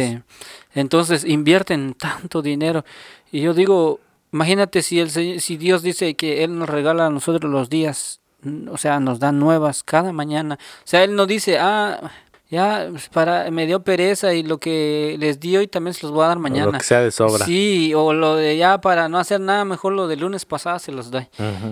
entonces invierten tanto dinero. Y yo digo, imagínate si, el, si Dios dice que Él nos regala a nosotros los días, o sea, nos da nuevas cada mañana. O sea, Él no dice, ah, ya, pues, para, me dio pereza y lo que les di hoy también se los voy a dar O mañana. Lo que sea de sobra. Sí, o lo de ya para no hacer nada, mejor lo del lunes pasado se los doy.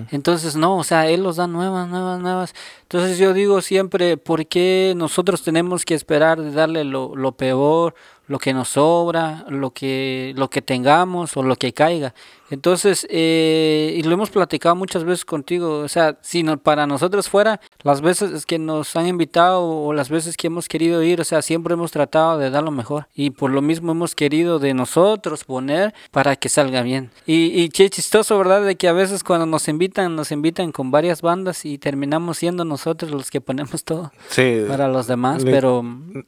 Entonces, no, o sea, Él los da nuevas, nuevas, nuevas. Entonces yo digo siempre, ¿por qué nosotros tenemos que esperar de darle lo, lo peor, lo que nos sobra, lo que, lo que tengamos o lo que caiga? Entonces, eh, y lo hemos platicado muchas veces contigo, o sea, si no, para nosotros fuera, las veces que nos han invitado o las veces que hemos querido ir, o sea, siempre hemos tratado de dar lo mejor y por lo mismo hemos querido de nosotros poner para que salga bien. Y, y qué chistoso, ¿verdad? De que a veces cuando nos invitan, nos invitan con varias bandas y terminamos siendo nosotros los que ponemos todo Sí, para los demás, li- pero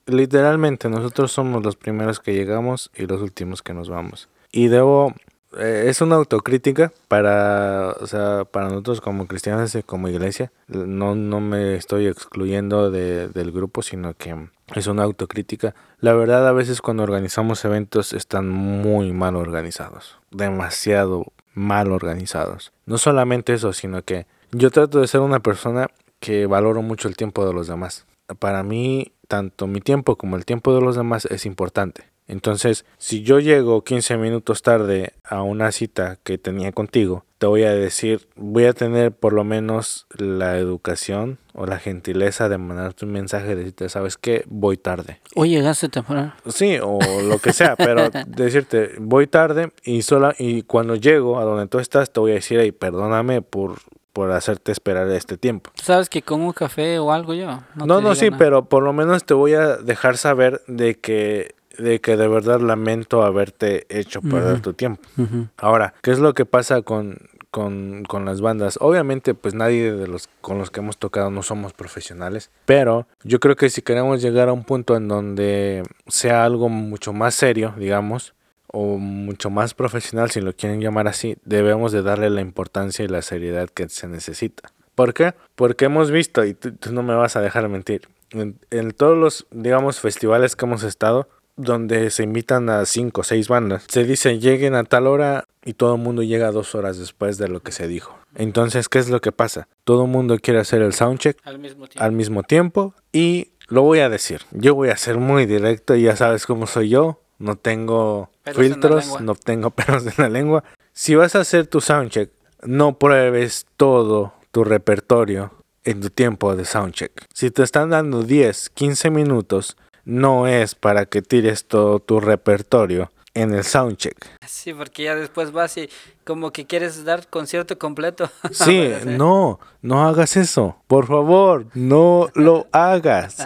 literalmente nosotros somos los primeros que llegamos y los últimos que nos vamos. Y debo, eh, es una autocrítica para, o sea, para nosotros como cristianos y como iglesia. No, no me estoy excluyendo de- del grupo, sino que es una autocrítica. La verdad, a veces cuando organizamos eventos están muy mal organizados, demasiado mal organizados. No solamente eso, sino que yo trato de ser una persona que valoro mucho el tiempo de los demás. Para mí, tanto mi tiempo como el tiempo de los demás es importante. Entonces, si yo llego 15 minutos tarde a una cita que tenía contigo, te voy a decir, voy a tener por lo menos la educación o la gentileza de mandarte un mensaje de decirte, ¿sabes qué? Voy tarde. hoy llegaste temprano. Sí, o lo que sea, pero decirte, voy tarde y sola y cuando llego a donde tú estás te voy a decir, hey, perdóname por, por hacerte esperar este tiempo. Sabes que con un café o algo yo. No, no, sí, nada. pero por lo menos te voy a dejar saber de que de que de verdad lamento haberte hecho perder Ujú. tu tiempo. Ujú. Ahora, ¿qué es lo que pasa con, con, con las bandas? Obviamente, pues nadie de los con los que hemos tocado no somos profesionales, pero yo creo que si queremos llegar a un punto en donde sea algo mucho más serio, digamos, o mucho más profesional, si lo quieren llamar así, debemos de darle la importancia y la seriedad que se necesita. ¿Por qué? Porque hemos visto, y tú, tú no me vas a dejar mentir, en, en todos los, digamos, festivales que hemos estado, donde se invitan a cinco o seis bandas, se dice lleguen a tal hora y todo el mundo llega dos horas después de lo que se dijo. Entonces, ¿qué es lo que pasa? Todo el mundo quiere hacer el soundcheck Al mismo tiempo. al mismo tiempo y lo voy a decir. Yo voy a ser muy directo y ya sabes cómo soy yo. No tengo Pelos filtros, no tengo pelos en la lengua. Si vas a hacer tu soundcheck, no pruebes todo tu repertorio en tu tiempo de soundcheck. Si te están dando 10, 15 minutos, no es para que tires todo tu repertorio en el soundcheck. Sí, porque ya después vas y como que quieres dar concierto completo. Sí, no, no hagas eso. Por favor, no lo hagas.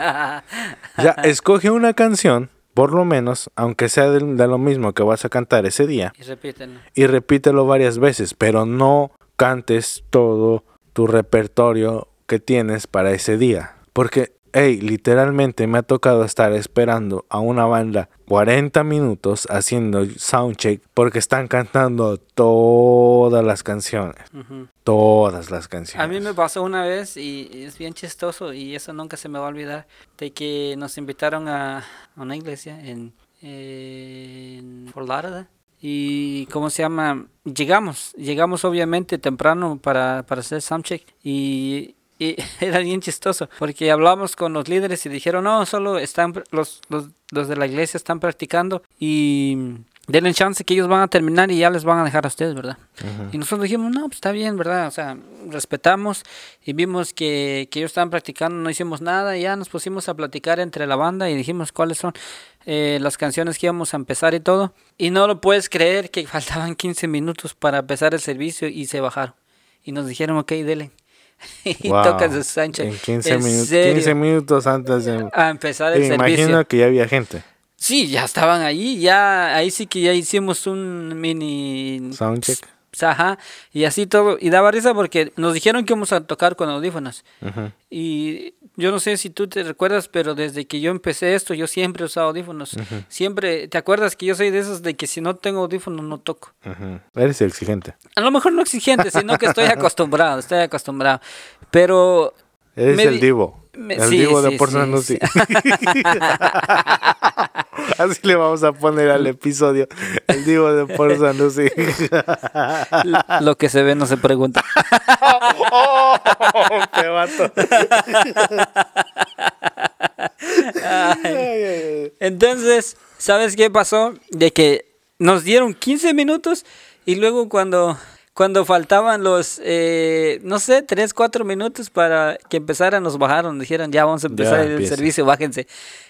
Ya, escoge una canción, por lo menos, aunque sea de, de lo mismo que vas a cantar ese día, y repiten. y repítelo varias veces, pero no cantes todo tu repertorio que tienes para ese día. Porque, hey, literalmente me ha tocado estar esperando a una banda 40 minutos haciendo soundcheck porque están cantando todas las canciones. Todas las canciones. A mí me pasó una vez y es bien chistoso y eso nunca se me va a olvidar de que nos invitaron a, una iglesia en, en Fort y cómo se llama llegamos llegamos obviamente temprano para, para hacer soundcheck y, y era bien chistoso porque hablamos con los líderes y dijeron no solo están los, los, los de la iglesia están practicando y denle chance que ellos van a terminar y ya les van a dejar a ustedes verdad y nosotros dijimos, no, pues está bien, ¿verdad? O sea, respetamos y vimos que, que ellos estaban practicando, no hicimos nada y ya nos pusimos a platicar entre la banda y dijimos cuáles son eh, las canciones que íbamos a empezar y todo. Y no lo puedes creer que faltaban 15 minutos para empezar el servicio y se bajaron. Y nos dijeron, ok, dele. y Wow. tocas el Sánchez. En 15, ¿En minutos, serio? 15 minutos antes de... A empezar el Me servicio. imagino que ya había gente. Sí, ya estaban ahí, ya ahí sí que ya hicimos un mini Soundcheck. Ajá, y así todo. Y daba risa porque nos dijeron que íbamos a tocar con audífonos. Y yo no sé si tú te recuerdas, pero desde que yo empecé esto, yo siempre he usado audífonos. Siempre, ¿te acuerdas que yo soy de esos de que si no tengo audífonos no toco? Eres exigente. A lo mejor no exigente, sino que estoy acostumbrado, estoy acostumbrado. Pero Eres el di- divo. Me- el sí, divo de sí, Por sí. Así le vamos a poner al episodio. El divo de Por San Lucy. lo que se ve no se pregunta. Te vato. Entonces, ¿sabes qué pasó? De que nos dieron 15 minutos y luego cuando, cuando faltaban los, eh, no sé, 3, 4 minutos para que empezaran, nos bajaron. Dijeron, ya vamos a empezar Ya el servicio, bájense.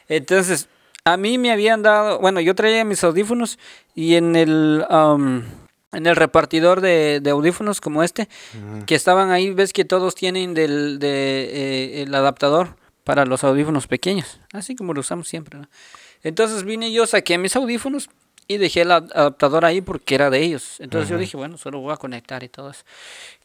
Entonces, a mí me habían dado, bueno, yo traía mis audífonos y en el... um, en el repartidor de, de audífonos como este, que estaban ahí, ves que todos tienen del, de, eh, el adaptador para los audífonos pequeños, así como lo usamos siempre. ¿no? Entonces vine yo, saqué mis audífonos y dejé el ad- adaptador ahí porque era de ellos. Entonces yo dije, bueno, solo voy a conectar y todo eso.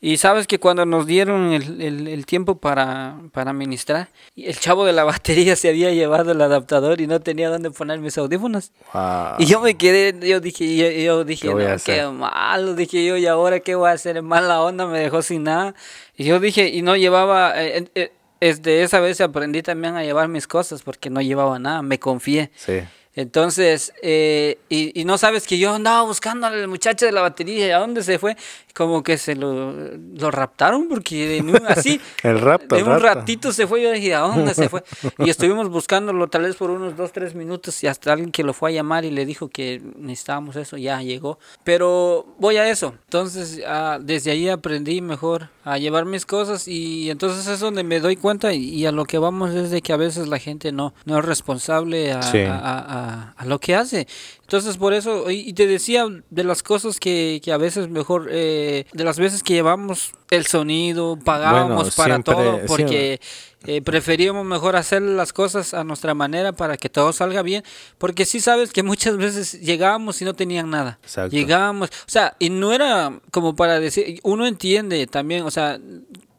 Y sabes que cuando nos dieron el, el- el tiempo para, para ministrar, el chavo de la batería se había llevado el adaptador y no tenía dónde poner mis audífonos. Wow. Y yo me quedé, yo dije, yo, yo dije, ¿Qué no, qué malo, dije yo, y ahora qué voy a hacer, mala onda, me dejó sin nada. Y yo dije, y no llevaba, eh, eh, desde esa vez aprendí también a llevar mis cosas porque no llevaba nada, me confié. Sí. Entonces, eh, y, y no sabes que yo andaba buscando al muchacho de la batería, ¿y a dónde se fue? Como que se lo, lo raptaron porque en un- así, El de un ratito se fue, yo dije, ¿a dónde se fue? Y estuvimos buscándolo tal vez por unos dos, tres minutos y hasta alguien que lo fue a llamar y le dijo que necesitábamos eso, ya llegó. Pero voy a eso. Entonces, ah, desde ahí aprendí mejor a llevar mis cosas y entonces es donde me doy cuenta y, y a lo que vamos es de que a veces la gente no, no es responsable a, Sí. a- a- a- a lo que hace. Entonces, por eso, y te decía de las cosas que, que a veces mejor, eh, de las veces que llevamos el sonido, pagábamos Bueno, para siempre- todo, porque eh, preferíamos mejor hacer las cosas a nuestra manera para que todo salga bien, porque sí sabes que muchas veces llegábamos y no tenían nada. Exacto. Llegábamos, o sea, y no era como para decir, uno entiende también, o sea,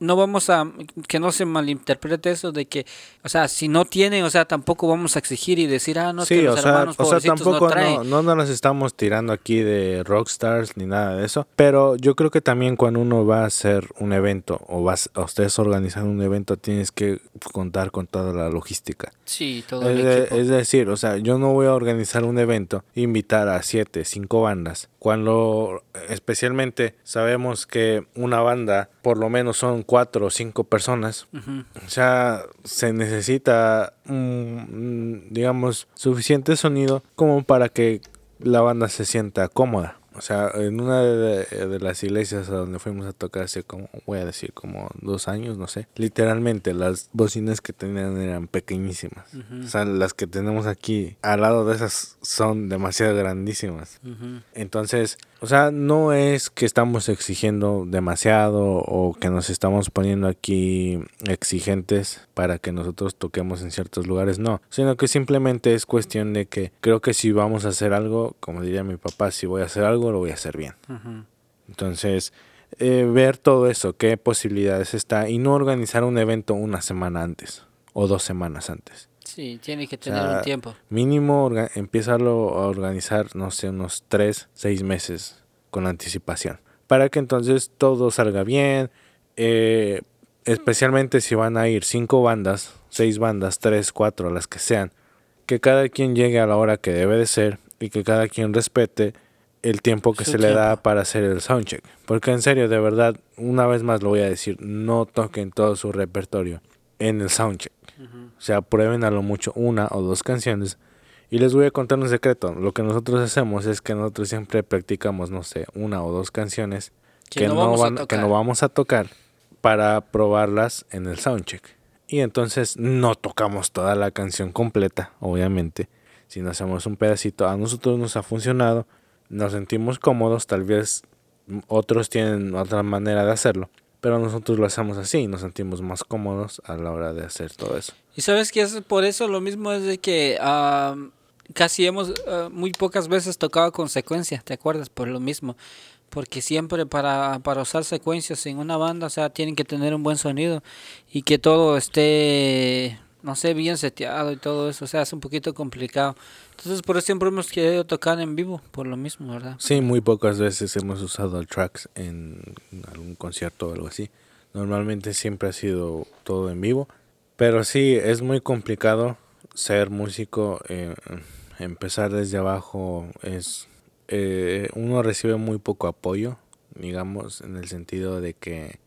no vamos a, que no se malinterprete eso de que, o sea, si no tienen, o sea, tampoco vamos a exigir y decir, ah, no, es que Sí, los o sea, hermanos o sea, no tampoco traen. no, no nos estamos tirando aquí de rockstars ni nada de eso, pero yo creo que también cuando uno va a hacer un evento o vas a ustedes organizando un evento tienes que contar con toda la logística. Sí, todo el Es, de- equipo. es decir, o sea, yo no voy a organizar un evento, invitar a siete, cinco bandas, cuando especialmente sabemos que una banda por lo menos son cuatro o cinco personas, Ujú. o sea, se necesita, un, digamos, suficiente sonido como para que la banda se sienta cómoda. O sea, en una de, de las iglesias a donde fuimos a tocar hace como, voy a decir, como dos años, no sé. Literalmente las bocinas que tenían eran pequeñísimas. O sea, las que tenemos aquí al lado de esas son demasiado grandísimas. Entonces, o sea, no es que estamos exigiendo demasiado o que nos estamos poniendo aquí exigentes para que nosotros toquemos en ciertos lugares, no, sino que simplemente es cuestión de que creo que si vamos a hacer algo, como diría mi papá, si voy a hacer algo, lo voy a hacer bien. Entonces, eh, ver todo eso, qué posibilidades está y no organizar un evento una semana antes o dos semanas antes. Sí, tiene que tener sea, un tiempo. Mínimo empezarlo a organizar, no sé, unos tres, seis meses con anticipación. Para que entonces todo salga bien. eh, especialmente si van a ir cinco bandas, seis bandas, tres, cuatro, las que sean. Que cada quien llegue a la hora que debe de ser y que cada quien respete el tiempo que Su se le da para hacer el soundcheck. Porque en serio, de verdad, una vez más lo voy a decir, no toquen todo su repertorio en el soundcheck. O sea, prueben a lo mucho una o dos canciones. Y les voy a contar un secreto. Lo que nosotros hacemos es que nosotros siempre practicamos, no sé, una o dos canciones que, no, vamos a van- que tocar. no vamos a tocar para probarlas en el soundcheck. Y entonces no tocamos toda la canción completa, obviamente. Si no hacemos un pedacito, a nosotros nos ha funcionado, nos sentimos cómodos, tal vez otros tienen otra manera de hacerlo, pero nosotros lo hacemos así y nos sentimos más cómodos a la hora de hacer todo eso. Y sabes que es por eso lo mismo es de que ah, casi hemos ah, muy pocas veces tocado con secuencia, ¿te acuerdas? Por lo mismo. Porque siempre para, para usar secuencias en una banda, o sea, tienen que tener un buen sonido y que todo esté, no sé, bien seteado y todo eso, o sea, es un poquito complicado. Entonces, por eso siempre hemos querido tocar en vivo, por lo mismo, ¿verdad? Sí, muy pocas veces hemos usado tracks en algún concierto o algo así. Normalmente siempre ha sido todo en vivo. Pero sí, es muy complicado ser músico. eh, empezar desde abajo es... eh, uno recibe muy poco apoyo, digamos, en el sentido de que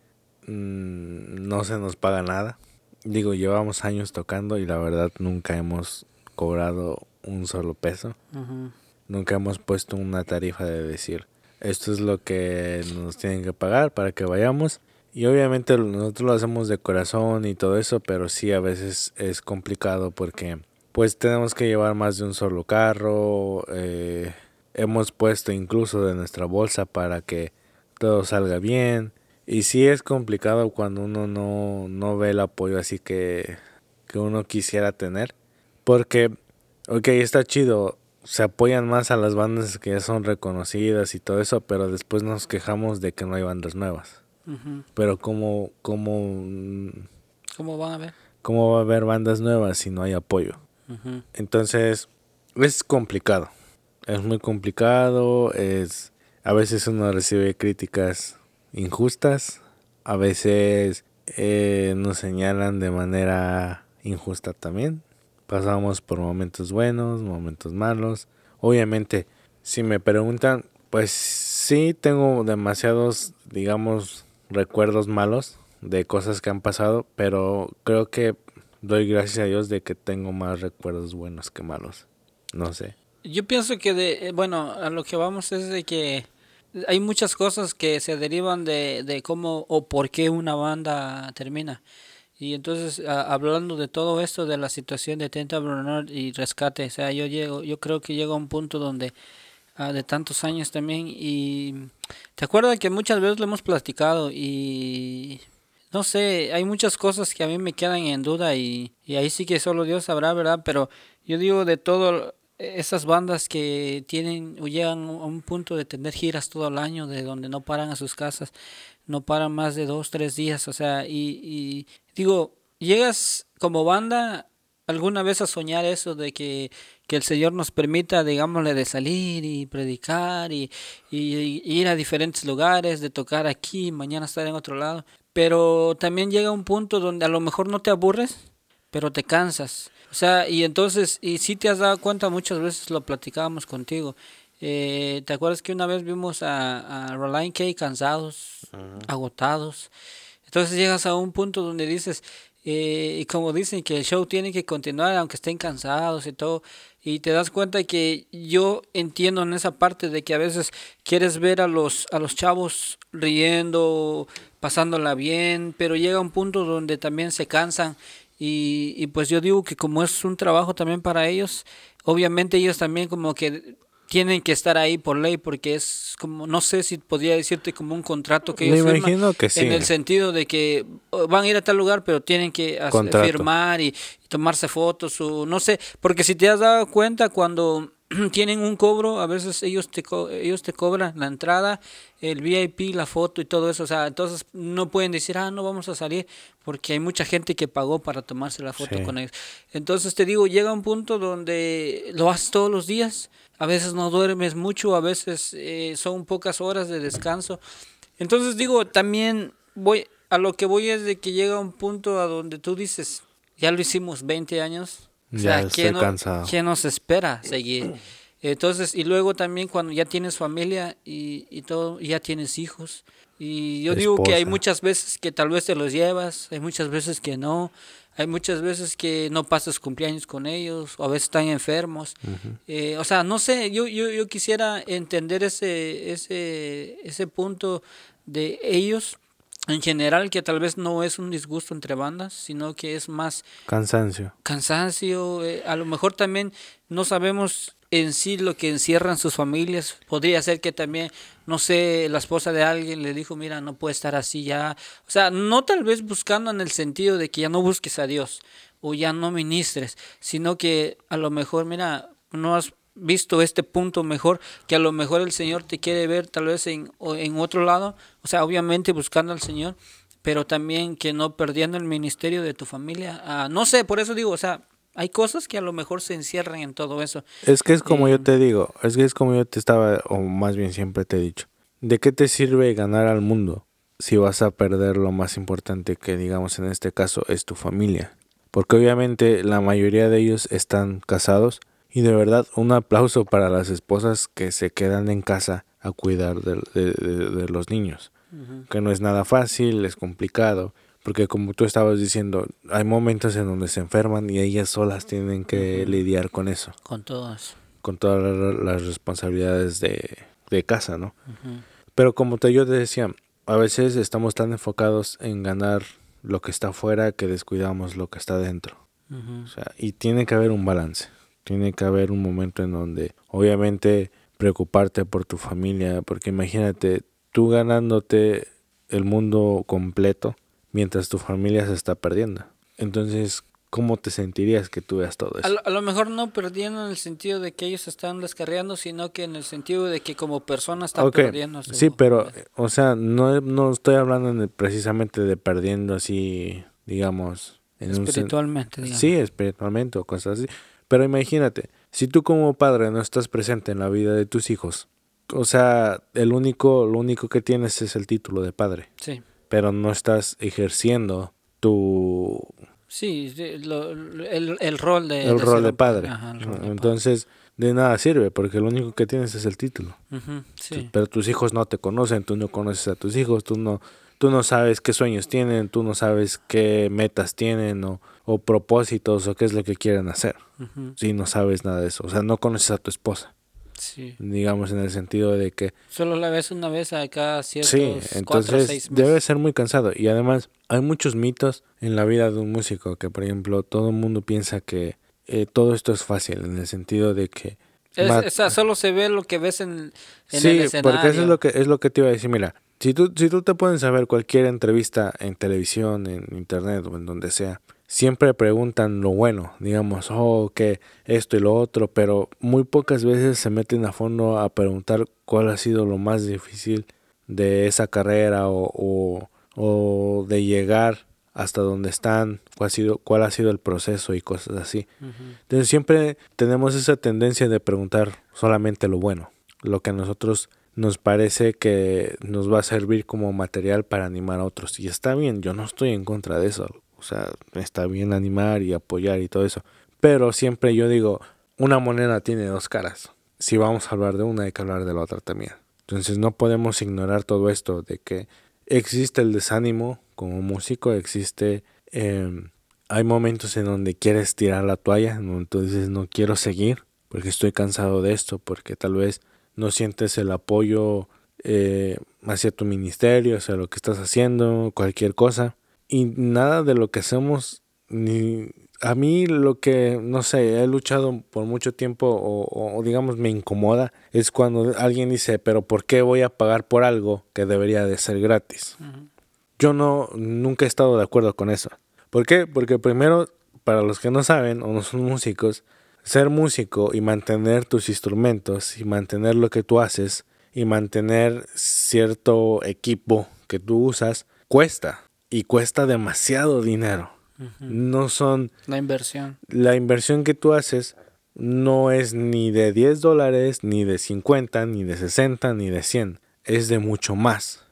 mm, no se nos paga nada. Digo, llevamos años tocando y la verdad nunca hemos cobrado un solo peso. Nunca hemos puesto una tarifa de decir, esto es lo que nos tienen que pagar para que vayamos. Y obviamente nosotros lo hacemos de corazón y todo eso, pero sí a veces es complicado porque pues tenemos que llevar más de un solo carro. eh, hemos puesto incluso de nuestra bolsa para que todo salga bien. Y sí es complicado cuando uno no, no ve el apoyo así que, que uno quisiera tener. Porque, ok, está chido, se apoyan más a las bandas que ya son reconocidas y todo eso, pero después nos quejamos de que no hay bandas nuevas. Pero ¿cómo, cómo, ¿Cómo van a ver? cómo va a haber bandas nuevas si no hay apoyo? Entonces, es complicado. Es muy complicado, es a veces uno recibe críticas injustas, a veces eh, nos señalan de manera injusta también. Pasamos por momentos buenos, momentos malos. Obviamente, si me preguntan, pues sí tengo demasiados, digamos, recuerdos malos de cosas que han pasado, pero creo que doy gracias a Dios de que tengo más recuerdos buenos que malos. No sé. Yo pienso que, de, eh, bueno, a lo que vamos es de que hay muchas cosas que se derivan de, de cómo o por qué una banda termina. Y entonces, hablando de todo esto, de la situación de Tenta Bernard y Rescate, o sea, yo llego, yo creo que llega a un punto donde, ah, de tantos años también, y te acuerdas que muchas veces lo hemos platicado y no sé, hay muchas cosas que a mí me quedan en duda y, y ahí sí que solo Dios sabrá, ¿verdad? Pero yo digo de todo, esas bandas que tienen o llegan a un punto de tener giras todo el año, de donde no paran a sus casas, no paran más de dos, tres días, o sea, y, y digo, llegas como banda alguna vez a soñar eso de que, que el Señor nos permita, digámosle, de salir y predicar y, y- y ir a diferentes lugares, de tocar aquí, mañana estar en otro lado. Pero también llega un punto donde a lo mejor no te aburres, pero te cansas. O sea, y entonces, y si te has dado cuenta, muchas veces lo platicábamos contigo. Eh, ¿Te acuerdas que una vez vimos a, a Roland K cansados, agotados? Entonces llegas a un punto donde dices, eh, y como dicen que el show tiene que continuar aunque estén cansados y todo, y te das cuenta que yo entiendo en esa parte de que a veces quieres ver a los a los chavos riendo, pasándola bien, pero llega un punto donde también se cansan. Y, y pues yo digo que como es un trabajo también para ellos, obviamente ellos también como que tienen que estar ahí por ley porque es como no sé si podría decirte como un contrato que Me ellos firman imagino que sí. en el sentido de que oh, van a ir a tal lugar pero tienen que hacer- firmar y tomarse fotos o no sé, porque si te has dado cuenta cuando tienen un cobro, a veces ellos te, co- ellos te cobran la entrada, el VIP, la foto y todo eso, o sea, entonces no pueden decir, ah, no vamos a salir, porque hay mucha gente que pagó para tomarse la foto Sí. con ellos. Entonces te digo, llega un punto donde lo haces todos los días, a veces no duermes mucho, a veces eh, son pocas horas de descanso. Entonces digo, también voy, a lo que voy es de que llega un punto a donde tú dices, ya lo hicimos 20 años. O Ya sea, estoy ¿qué, no- cansado. qué nos espera seguir? Entonces, y luego también cuando ya tienes familia y, y todo, ya tienes hijos. Y yo digo que hay Esposa. muchas veces que tal vez te los llevas, hay muchas veces que no, hay muchas veces que no pasas cumpleaños con ellos, o a veces están enfermos. Eh, o sea, no sé, yo, yo, yo quisiera entender ese, ese, ese punto de ellos en general, que tal vez no es un disgusto entre bandas, sino que es más Cansancio. cansancio, eh, a lo mejor también no sabemos en sí lo que encierran sus familias. Podría ser que también, no sé, la esposa de alguien le dijo, mira, no puede estar así ya. O sea, no tal vez buscando en el sentido de que ya no busques a Dios o ya no ministres, sino que a lo mejor, mira, no has visto este punto mejor, que a lo mejor el Señor te quiere ver tal vez en, en otro lado, o sea, obviamente buscando al Señor, pero también que no perdiendo el ministerio de tu familia. Ah, no sé, por eso digo, o sea, hay cosas que a lo mejor se encierran en todo eso. Es que es como Eh, yo te digo, es que es como yo te estaba, o más bien siempre te he dicho. ¿De qué te sirve ganar al mundo si vas a perder lo más importante que digamos en este caso es tu familia? Porque obviamente la mayoría de ellos están casados y de verdad un aplauso para las esposas que se quedan en casa a cuidar de, de- de- de los niños. Que no es nada fácil, es complicado. Porque como tú estabas diciendo, hay momentos en donde se enferman y ellas solas tienen que lidiar con eso Con todo eso. con todas la- las responsabilidades de, de casa, ¿no? Pero como te, yo te decía, a veces estamos tan enfocados en ganar lo que está afuera que descuidamos lo que está dentro. O sea, y tiene que haber un balance. Tiene que haber un momento en donde, obviamente, preocuparte por tu familia, porque imagínate, tú ganándote el mundo completo mientras tu familia se está perdiendo. Entonces, ¿cómo te sentirías que tú veas todo A eso? lo, a lo mejor no perdiendo en el sentido de que ellos están descarriando, sino que en el sentido de que como persona están Ok, perdiendo. su- Sí, pero, o sea, no, no estoy hablando de- precisamente de perdiendo así, digamos, en un espiritualmente, digamos. Sí, espiritualmente o cosas así. Pero imagínate, si tú como padre no estás presente en la vida de tus hijos, o sea, el único, lo único que tienes es el título de padre, Sí. pero no estás ejerciendo tu Sí, lo- el, el rol de... el de rol ser de padre. Ajá, el rol de padre. Entonces, de nada sirve, porque lo único que tienes es el título. Sí. Pero tus hijos no te conocen, tú no conoces a tus hijos, tú no, tú no sabes qué sueños tienen, tú no sabes qué metas tienen o, o propósitos o qué es lo que quieren hacer. Si no sabes nada de eso, o sea, no conoces a tu esposa, sí. digamos en el sentido de que Solo la ves una vez a cada ciertos sí, cuatro entonces seis meses. debe ser muy cansado y además hay muchos mitos en la vida de un músico que por ejemplo todo el mundo piensa que eh, todo esto es fácil en el sentido de que Es- o sea, solo se ve lo que ves en, en sí, el escenario. porque eso es lo que es lo que te iba a decir. Mira, si tú si tú te puedes saber cualquier entrevista en televisión, en internet o en donde sea, siempre preguntan lo bueno, digamos, oh, que esto y lo otro, pero muy pocas veces se meten a fondo a preguntar cuál ha sido lo más difícil de esa carrera o, o, o de llegar hasta donde están, cuál ha sido cuál ha sido el proceso y cosas así. Entonces siempre tenemos esa tendencia de preguntar solamente lo bueno, lo que a nosotros nos parece que nos va a servir como material para animar a otros. Y está bien, yo no estoy en contra de eso. O sea, está bien animar y apoyar y todo eso. Pero siempre yo digo, una moneda tiene dos caras. Si vamos a hablar de una, hay que hablar de la otra también. Entonces no podemos ignorar todo esto de que existe el desánimo como músico, existe... em, hay momentos en donde quieres tirar la toalla, en donde no quiero seguir porque estoy cansado de esto, porque tal vez no sientes el apoyo eh, hacia tu ministerio, hacia lo que estás haciendo, cualquier cosa. Y nada de lo que hacemos, ni a mí lo que, no sé, he luchado por mucho tiempo o, o digamos me incomoda, es cuando alguien dice, pero ¿por qué voy a pagar por algo que debería de ser gratis? Yo no, nunca he estado de acuerdo con eso. ¿Por qué? Porque primero para los que no saben o no son músicos, ser músico y mantener tus instrumentos y mantener lo que tú haces y mantener cierto equipo que tú usas cuesta y cuesta demasiado dinero. No son La inversión. la inversión que tú haces no es ni de 10 dólares, ni de 50, ni de 60, ni de 100. Es de mucho más.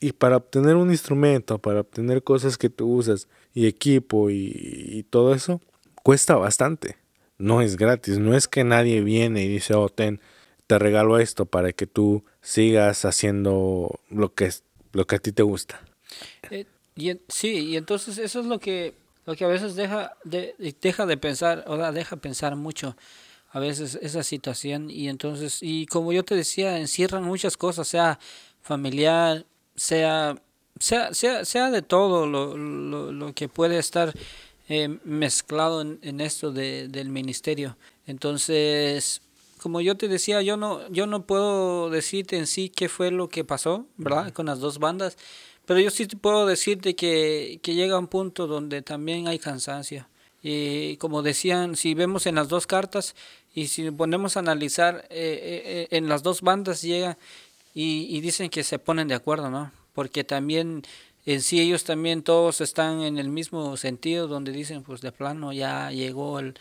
Y para obtener un instrumento, para obtener cosas que tú usas, y equipo y, y todo eso, cuesta bastante. No es gratis. No es que nadie viene y dice, oh, ten, te regalo esto para que tú sigas haciendo lo que, es- lo que a ti te gusta. Eh, y sí, y entonces eso es lo que lo que a veces deja de deja de pensar, o sea, deja pensar mucho a veces esa situación y entonces y como yo te decía, encierran muchas cosas, sea familiar, sea sea sea, sea de todo lo, lo, lo que puede estar eh, mezclado en, en esto de, del ministerio. Entonces, como yo te decía, yo no, yo no puedo decirte en sí qué fue lo que pasó, ¿verdad? Con las dos bandas, pero yo sí puedo decirte que, que llega un punto donde también hay cansancio. Y como decían, si vemos en las dos cartas y si ponemos a analizar, eh, eh, eh, en las dos bandas llega y, y dicen que se ponen de acuerdo, ¿no? Porque también en sí ellos también todos están en el mismo sentido donde dicen, pues de plano ya llegó el,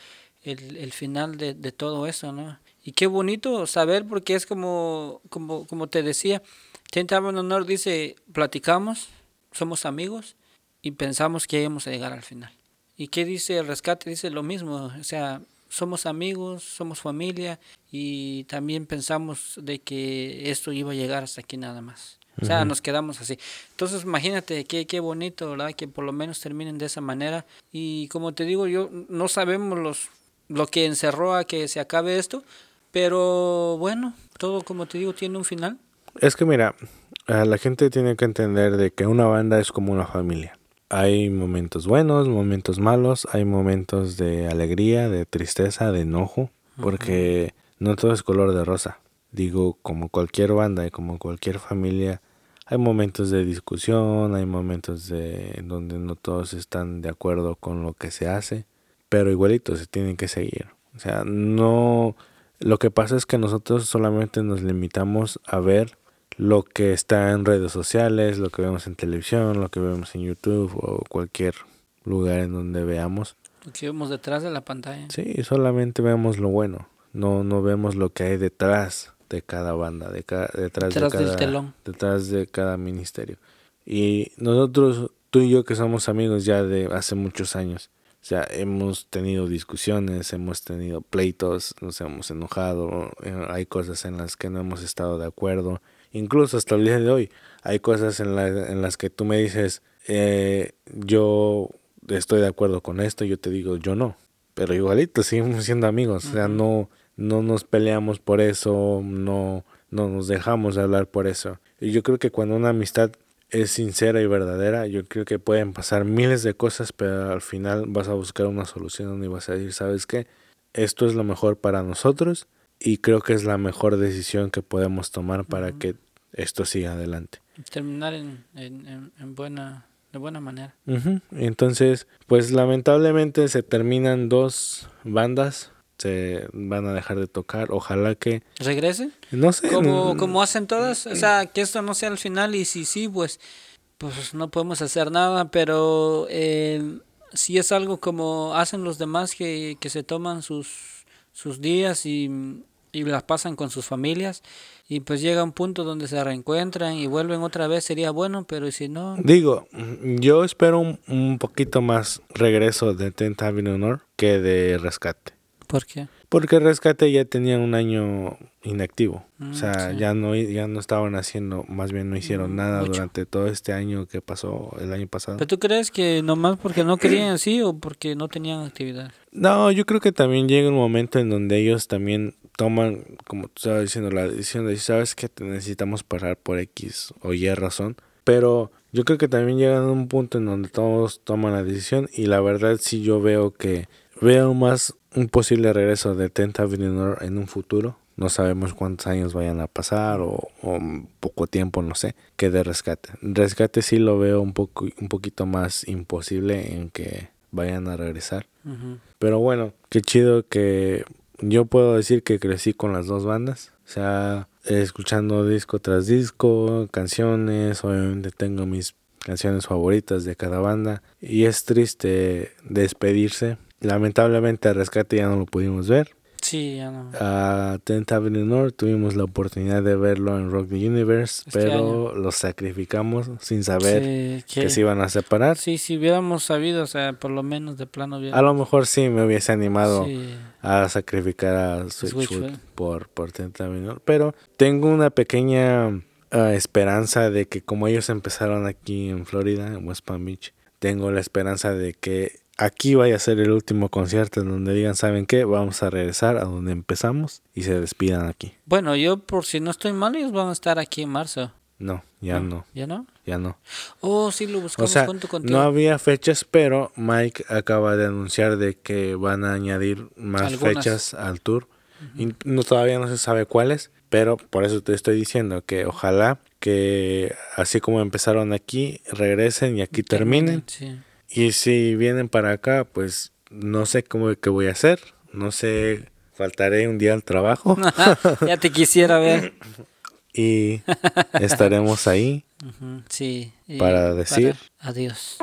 el, el final de, de todo eso, ¿no? Y qué bonito saber porque es como, como, como te decía, Tenta Honor dice, platicamos, somos amigos y pensamos que íbamos a llegar al final. ¿Y qué dice el rescate? Dice lo mismo, o sea, somos amigos, somos familia y también pensamos de que esto iba a llegar hasta aquí nada más. O sea, nos quedamos así. Entonces, imagínate qué, qué bonito, ¿verdad? Que por lo menos terminen de esa manera. Y como te digo, yo no sabemos los lo que encerró a que se acabe esto, pero bueno, todo como te digo tiene un final. Es que mira, la gente tiene que entender de que una banda es como una familia. Hay momentos buenos, momentos malos, hay momentos de alegría, de tristeza, de enojo, porque no todo es color de rosa. Digo, como cualquier banda y como cualquier familia, hay momentos de discusión, hay momentos de donde no todos están de acuerdo con lo que se hace, pero igualito se tienen que seguir. O sea, no lo que pasa es que nosotros solamente nos limitamos a ver lo que está en redes sociales, lo que vemos en televisión, lo que vemos en YouTube o cualquier lugar en donde veamos. Lo que vemos detrás de la pantalla. Sí, solamente vemos lo bueno, no no vemos lo que hay detrás de cada banda, de ca- detrás, Detrás de del cada telón. detrás de cada ministerio. Y nosotros, tú y yo que somos amigos ya de hace muchos años, o sea, hemos tenido discusiones, hemos tenido pleitos, nos hemos enojado, eh, hay cosas en las que no hemos estado de acuerdo, incluso hasta el día de hoy, hay cosas en, la- en las que tú me dices, eh, yo estoy de acuerdo con esto, yo te digo, yo no, pero igualito seguimos siendo amigos, o sea, no, no nos peleamos por eso, no, no nos dejamos de hablar por eso. Y yo creo que cuando una amistad es sincera y verdadera, yo creo que pueden pasar miles de cosas, pero al final vas a buscar una solución y vas a decir, ¿sabes qué? Esto es lo mejor para nosotros y creo que es la mejor decisión que podemos tomar para que esto siga adelante. Terminar en, en, en, en buena, de buena manera. Entonces, pues lamentablemente se terminan dos bandas, se van a dejar de tocar, ojalá que, ¿Regresen? no sé, Como, como hacen todas, o sea, que esto no sea el final y si sí, pues, pues no podemos hacer nada, pero eh, si es algo como hacen los demás que, que se toman sus, sus días y, y las pasan con sus familias y pues llega un punto donde se reencuentran y vuelven otra vez, sería bueno, pero si no, Digo, yo espero un, un poquito más regreso de Avenue Honor que de Rescate. ¿por qué? Porque Rescate ya tenía un año inactivo. o Mm, sea, sí. ya no ya no estaban haciendo, más bien no hicieron Mm, nada mucho. durante todo este año que pasó el año pasado. ¿Pero tú crees que nomás porque no querían así o porque no tenían actividad? No, yo creo que también llega un momento en donde ellos también toman, como tú estabas diciendo, la decisión de sabes que te necesitamos parar por X o Y razón. Pero yo creo que también llegan a un punto en donde todos toman la decisión y la verdad sí yo veo que veo más un posible regreso de Tenth Avenue en un futuro. No sabemos cuántos años vayan a pasar o, o poco tiempo, no sé, que de rescate. Rescate sí lo veo un poco un poquito más imposible en que vayan a regresar. Pero bueno, qué chido que yo puedo decir que crecí con las dos bandas. O sea, escuchando disco tras disco, canciones, obviamente tengo mis canciones favoritas de cada banda. Y es triste despedirse. Lamentablemente a Rescate ya no lo pudimos ver. Sí, ya no. A Tenth Avenue North tuvimos la oportunidad de verlo en Rock the Universe, Este pero lo sacrificamos sin saber Sí, que se iban a separar. Sí, si hubiéramos sabido, o sea, por lo menos de plano hubiera- A lo mejor sí me hubiese animado Sí, a sacrificar a Switchfoot por, por Tenth Avenue, pero tengo una pequeña ah, esperanza de que como ellos empezaron aquí en Florida, en West Palm Beach, tengo la esperanza de que aquí vaya a ser el último concierto en donde digan, ¿saben qué? Vamos a regresar a donde empezamos y se despidan aquí. Bueno, yo por si no estoy mal, ellos van a estar aquí en marzo. No, ya no, ¿Ya no? ya no. Oh, sí, lo O buscamos sea, junto contigo. no había fechas, pero Mike acaba de anunciar de que van a añadir más Algunas. fechas al tour. Y no, todavía no se sabe cuáles, pero por eso te estoy diciendo que ojalá que así como empezaron aquí, regresen y aquí terminen. Sí. Y si vienen para acá, pues no sé cómo qué voy a hacer. No sé, faltaré un día al trabajo ya te quisiera ver. y estaremos ahí. Sí. y Para decir- adiós.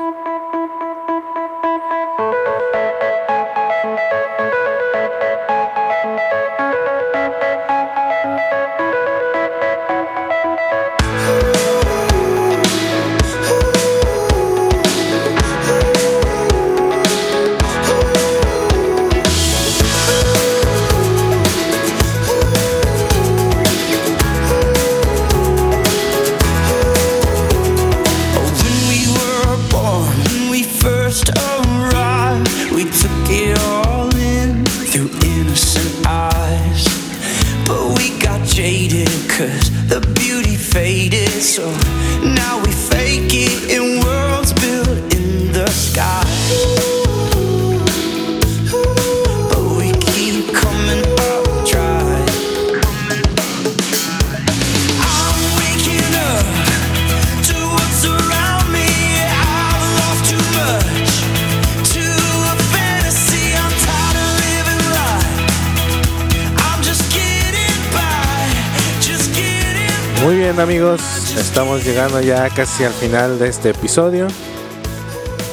Llegando ya casi al final de este episodio.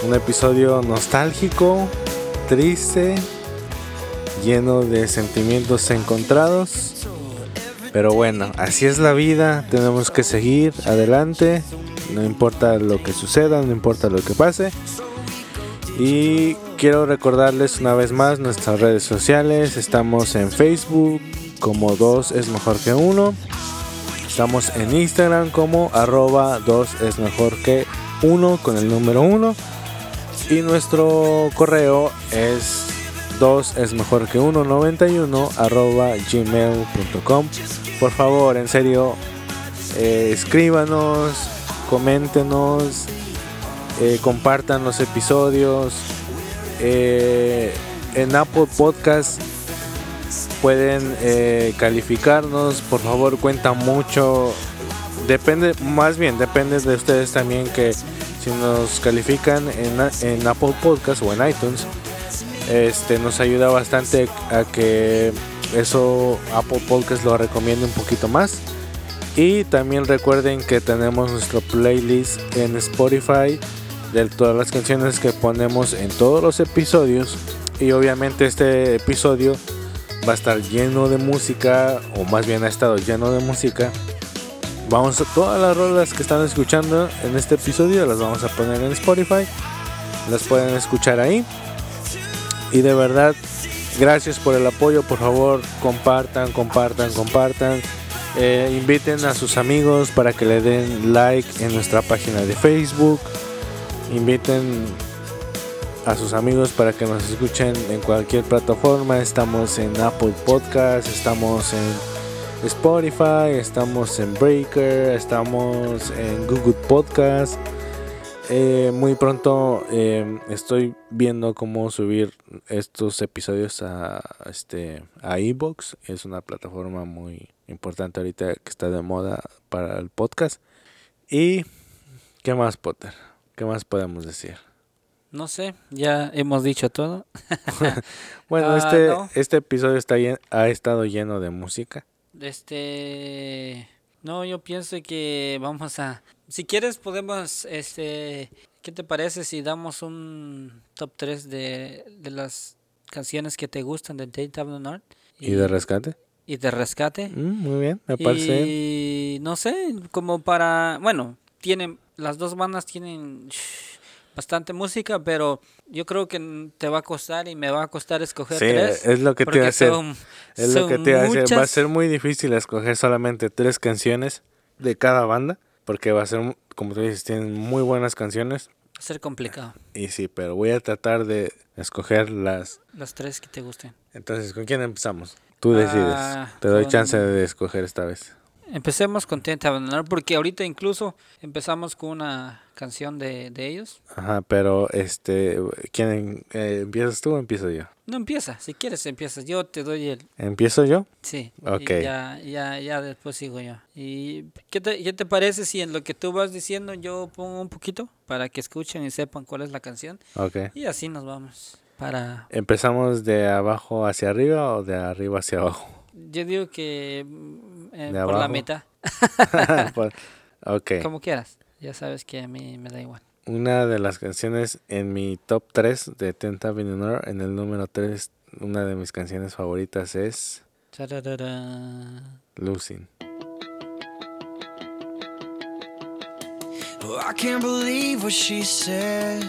Un episodio nostálgico, triste, lleno de sentimientos encontrados. Pero bueno, así es la vida, tenemos que seguir adelante, no importa lo que suceda, no importa lo que pase. Y quiero recordarles una vez más nuestras redes sociales, estamos en Facebook como 2 es mejor que 1. Estamos en Instagram como arroba 2 es mejor que 1 con el número 1. Y nuestro correo es 2 es mejor que 1 91 arroba gmail.com. Por favor, en serio, eh, escríbanos, coméntenos, eh, compartan los episodios. Eh, en Apple Podcast pueden eh, calificarnos, por favor cuenta mucho. Depende, más bien, depende de ustedes también que si nos califican en, en Apple Podcast o en iTunes, este nos ayuda bastante a que eso Apple Podcast lo recomiende un poquito más. Y también recuerden que tenemos nuestro playlist en Spotify de todas las canciones que ponemos en todos los episodios. Y obviamente este episodio va a estar lleno de música, o más bien ha estado lleno de música. Vamos a todas las rolas que están escuchando en este episodio, las vamos a poner en Spotify. Las pueden escuchar ahí. Y de verdad, gracias por el apoyo. Por favor, compartan, compartan, compartan. Eh, inviten a sus amigos para que le den like en nuestra página de Facebook. Inviten a sus amigos para que nos escuchen en cualquier plataforma. Estamos en Apple Podcast, estamos en Spotify, estamos en Breaker, estamos en Google Podcast. Eh, muy pronto eh, estoy viendo cómo subir estos episodios a este a iBox. Es una plataforma muy importante ahorita que está de moda para el podcast. Y qué más, Potter, qué más podemos decir. No sé, ya hemos dicho todo. Bueno, Ah, este, no. este episodio está llen- ha estado lleno de música. Este, no, yo pienso que vamos a, si quieres podemos, este, ¿qué te parece si damos un top 3 de, de las canciones que te gustan de Dave North ¿Y de rescate? y de rescate? Mm, muy bien, me parece. Y no sé, como para, bueno, tienen, las dos bandas tienen shh, bastante música, pero yo creo que te va a costar y me va a costar escoger Sí, tres. es lo que te son- Es lo que te a decir. Va a muchas- ser muy difícil escoger solamente tres canciones de cada banda. Porque va a ser, como tú dices, tienen muy buenas canciones. va a ser complicado. Y sí, pero voy a tratar de escoger las. Las tres que te gusten. Entonces, ¿con quién empezamos? Tú decides. Ah, Te doy chance de escoger esta vez. Empecemos con Tenta Abandonar porque ahorita incluso empezamos con una canción de, de ellos. Ajá, pero este, ¿quién eh, empiezas tú o empiezo yo? No empieza, si quieres empiezas. Yo te doy el... ¿Empiezo yo? Sí. y Ok. ya, ya, ya después sigo yo. ¿Y qué te, qué te parece si en lo que tú vas diciendo yo pongo un poquito para que escuchen y sepan cuál es la canción? Ok. Y así nos vamos. Para... ¿Empezamos de abajo hacia arriba o de arriba hacia abajo? Yo digo que eh, ¿De por la abajo? mitad, Por- ok. como quieras. Ya sabes que a mí me da igual. Una de las canciones en mi top 3 de Tenta Venenor, en el número 3, una de mis canciones favoritas es. Losing. Oh, I can't believe what she said.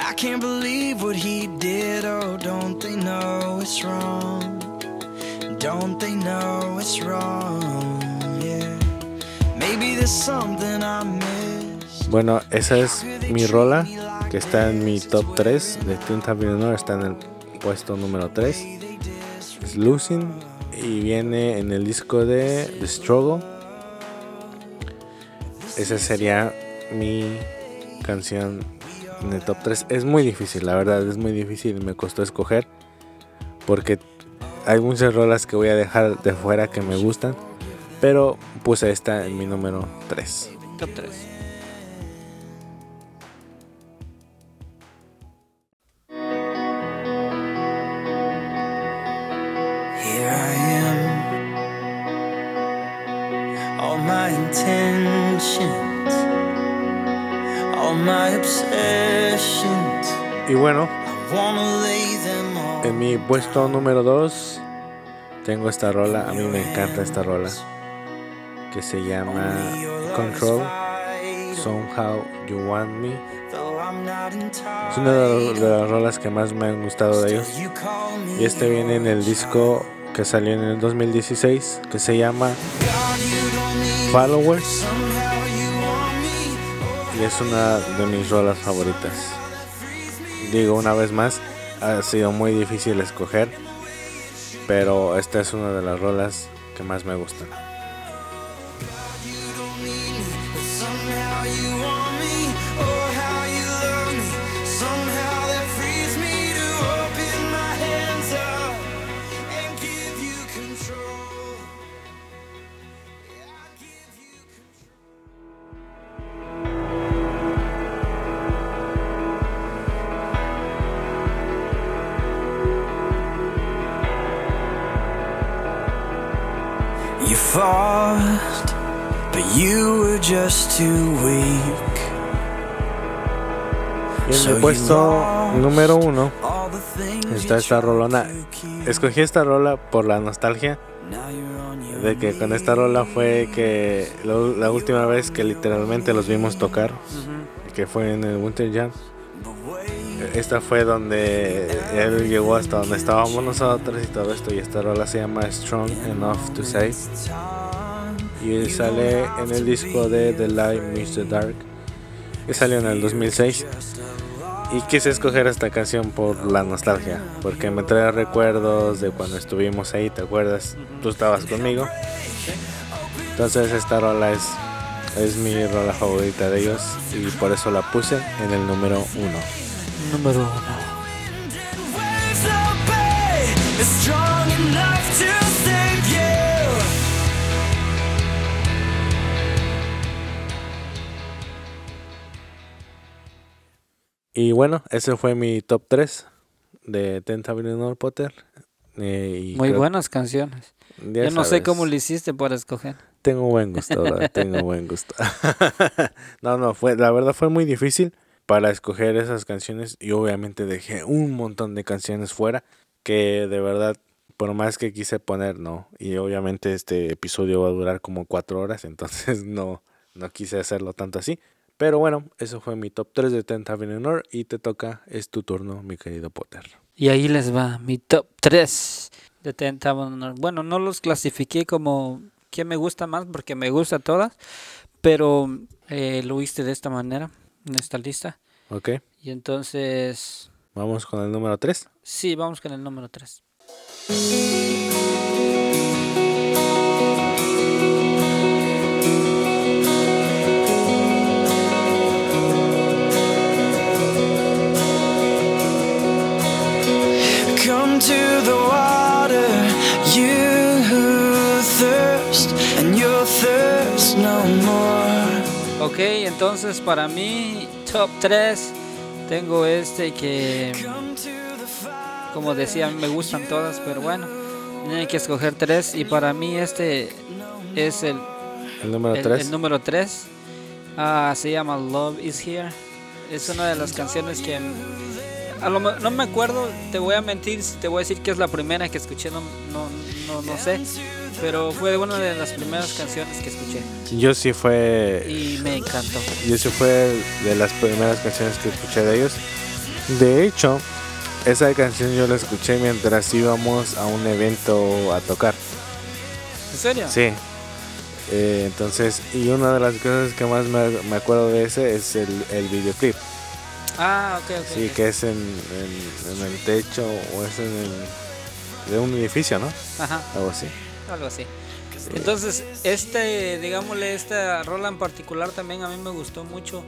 I can't believe what he did. Oh, don't they know it's wrong? Don't they know it's wrong? Yeah. Maybe there's something I missed. Bueno, esa es mi rola que está en mi top 3 de Tenta Venenor, está en el puesto número 3. Es Losing y viene en el disco de The Struggle. Esa sería mi canción en el top 3. Es muy difícil, la verdad, es muy difícil. Me costó escoger porque hay muchas rolas que voy a dejar de fuera que me gustan. Pero puse esta en mi número 3. Top 3. Here I am. All my intentions, all my obsessions. Y bueno, En mi puesto número 2 tengo esta rola, a mí me encanta esta rola, que se llama Control, Somehow You Want Me. Es una de las rolas que más me han gustado de ellos. Y este viene en el disco que salió en el 2016, que se llama Followers. Y es una de mis rolas favoritas. Digo una vez más, ha sido muy difícil escoger, pero esta es una de las rolas que más me gustan. Puesto número uno the está esta rolona. Escogí esta rola por la nostalgia de que con esta rola fue que lo- la última vez que literalmente los vimos tocar, que fue en el Winter Jam. Esta fue donde él llegó hasta donde estábamos nosotros y todo esto. Y esta rola se llama Strong Enough to Save. Y sale en el disco de The Light Mr. Dark, que salió en el 2006. Y quise escoger esta canción por la nostalgia, porque me trae recuerdos de cuando estuvimos ahí, ¿te acuerdas? Tú estabas conmigo. Entonces esta rola es, es mi rola favorita de ellos y por eso la puse en el número uno. Número 1. Y bueno, ese fue mi top 3 de Tentacle Potter. Eh, y Muy creo- buenas canciones. Yo no sé cómo lo hiciste para escoger. Tengo buen gusto, ¿verdad? tengo buen gusto. no, no, fue, la verdad fue muy difícil para escoger esas canciones y obviamente dejé un montón de canciones fuera que de verdad, por más que quise poner, no. Y obviamente este episodio va a durar como cuatro horas, entonces no, no quise hacerlo tanto así. Pero bueno, eso fue mi top 3 de Tenth Avenue North y te toca, es tu turno, mi querido Potter. Y ahí les va mi top 3 de Tenth Avenue. Bueno, no los clasifiqué como que me gusta más porque me gusta todas, pero eh, lo hice de esta manera, en esta lista. ¿Ok? Y entonces, Vamos con el número 3. sí, vamos con el número 3. Come to the water, you who thirst, and you'll thirst no more. Ok, entonces para mí, top 3, tengo este que, como decía, me gustan todas, pero bueno, tenía que escoger tres y para mí este es el, El número el, 3. el número 3. se llama Love is Here. Es una de las canciones que a lo no me acuerdo, te voy a mentir, te voy a decir que es la primera que escuché, no, no, no, no sé, pero fue una de las primeras canciones que escuché Yo sí fue y me encantó. Y eso fue de las primeras canciones que escuché de ellos. De hecho, esa canción yo la escuché mientras íbamos a un evento a tocar. ¿En serio? Sí. Eh, entonces, y una de las cosas que más me, me acuerdo de ese es el, el videoclip. Ah, ok, ok. Sí, ok. que es en, en, en el techo o es en el, de un edificio, ¿no? Ajá, Algo así. algo así. Entonces, este, digámosle, esta rola en particular también a mí me gustó mucho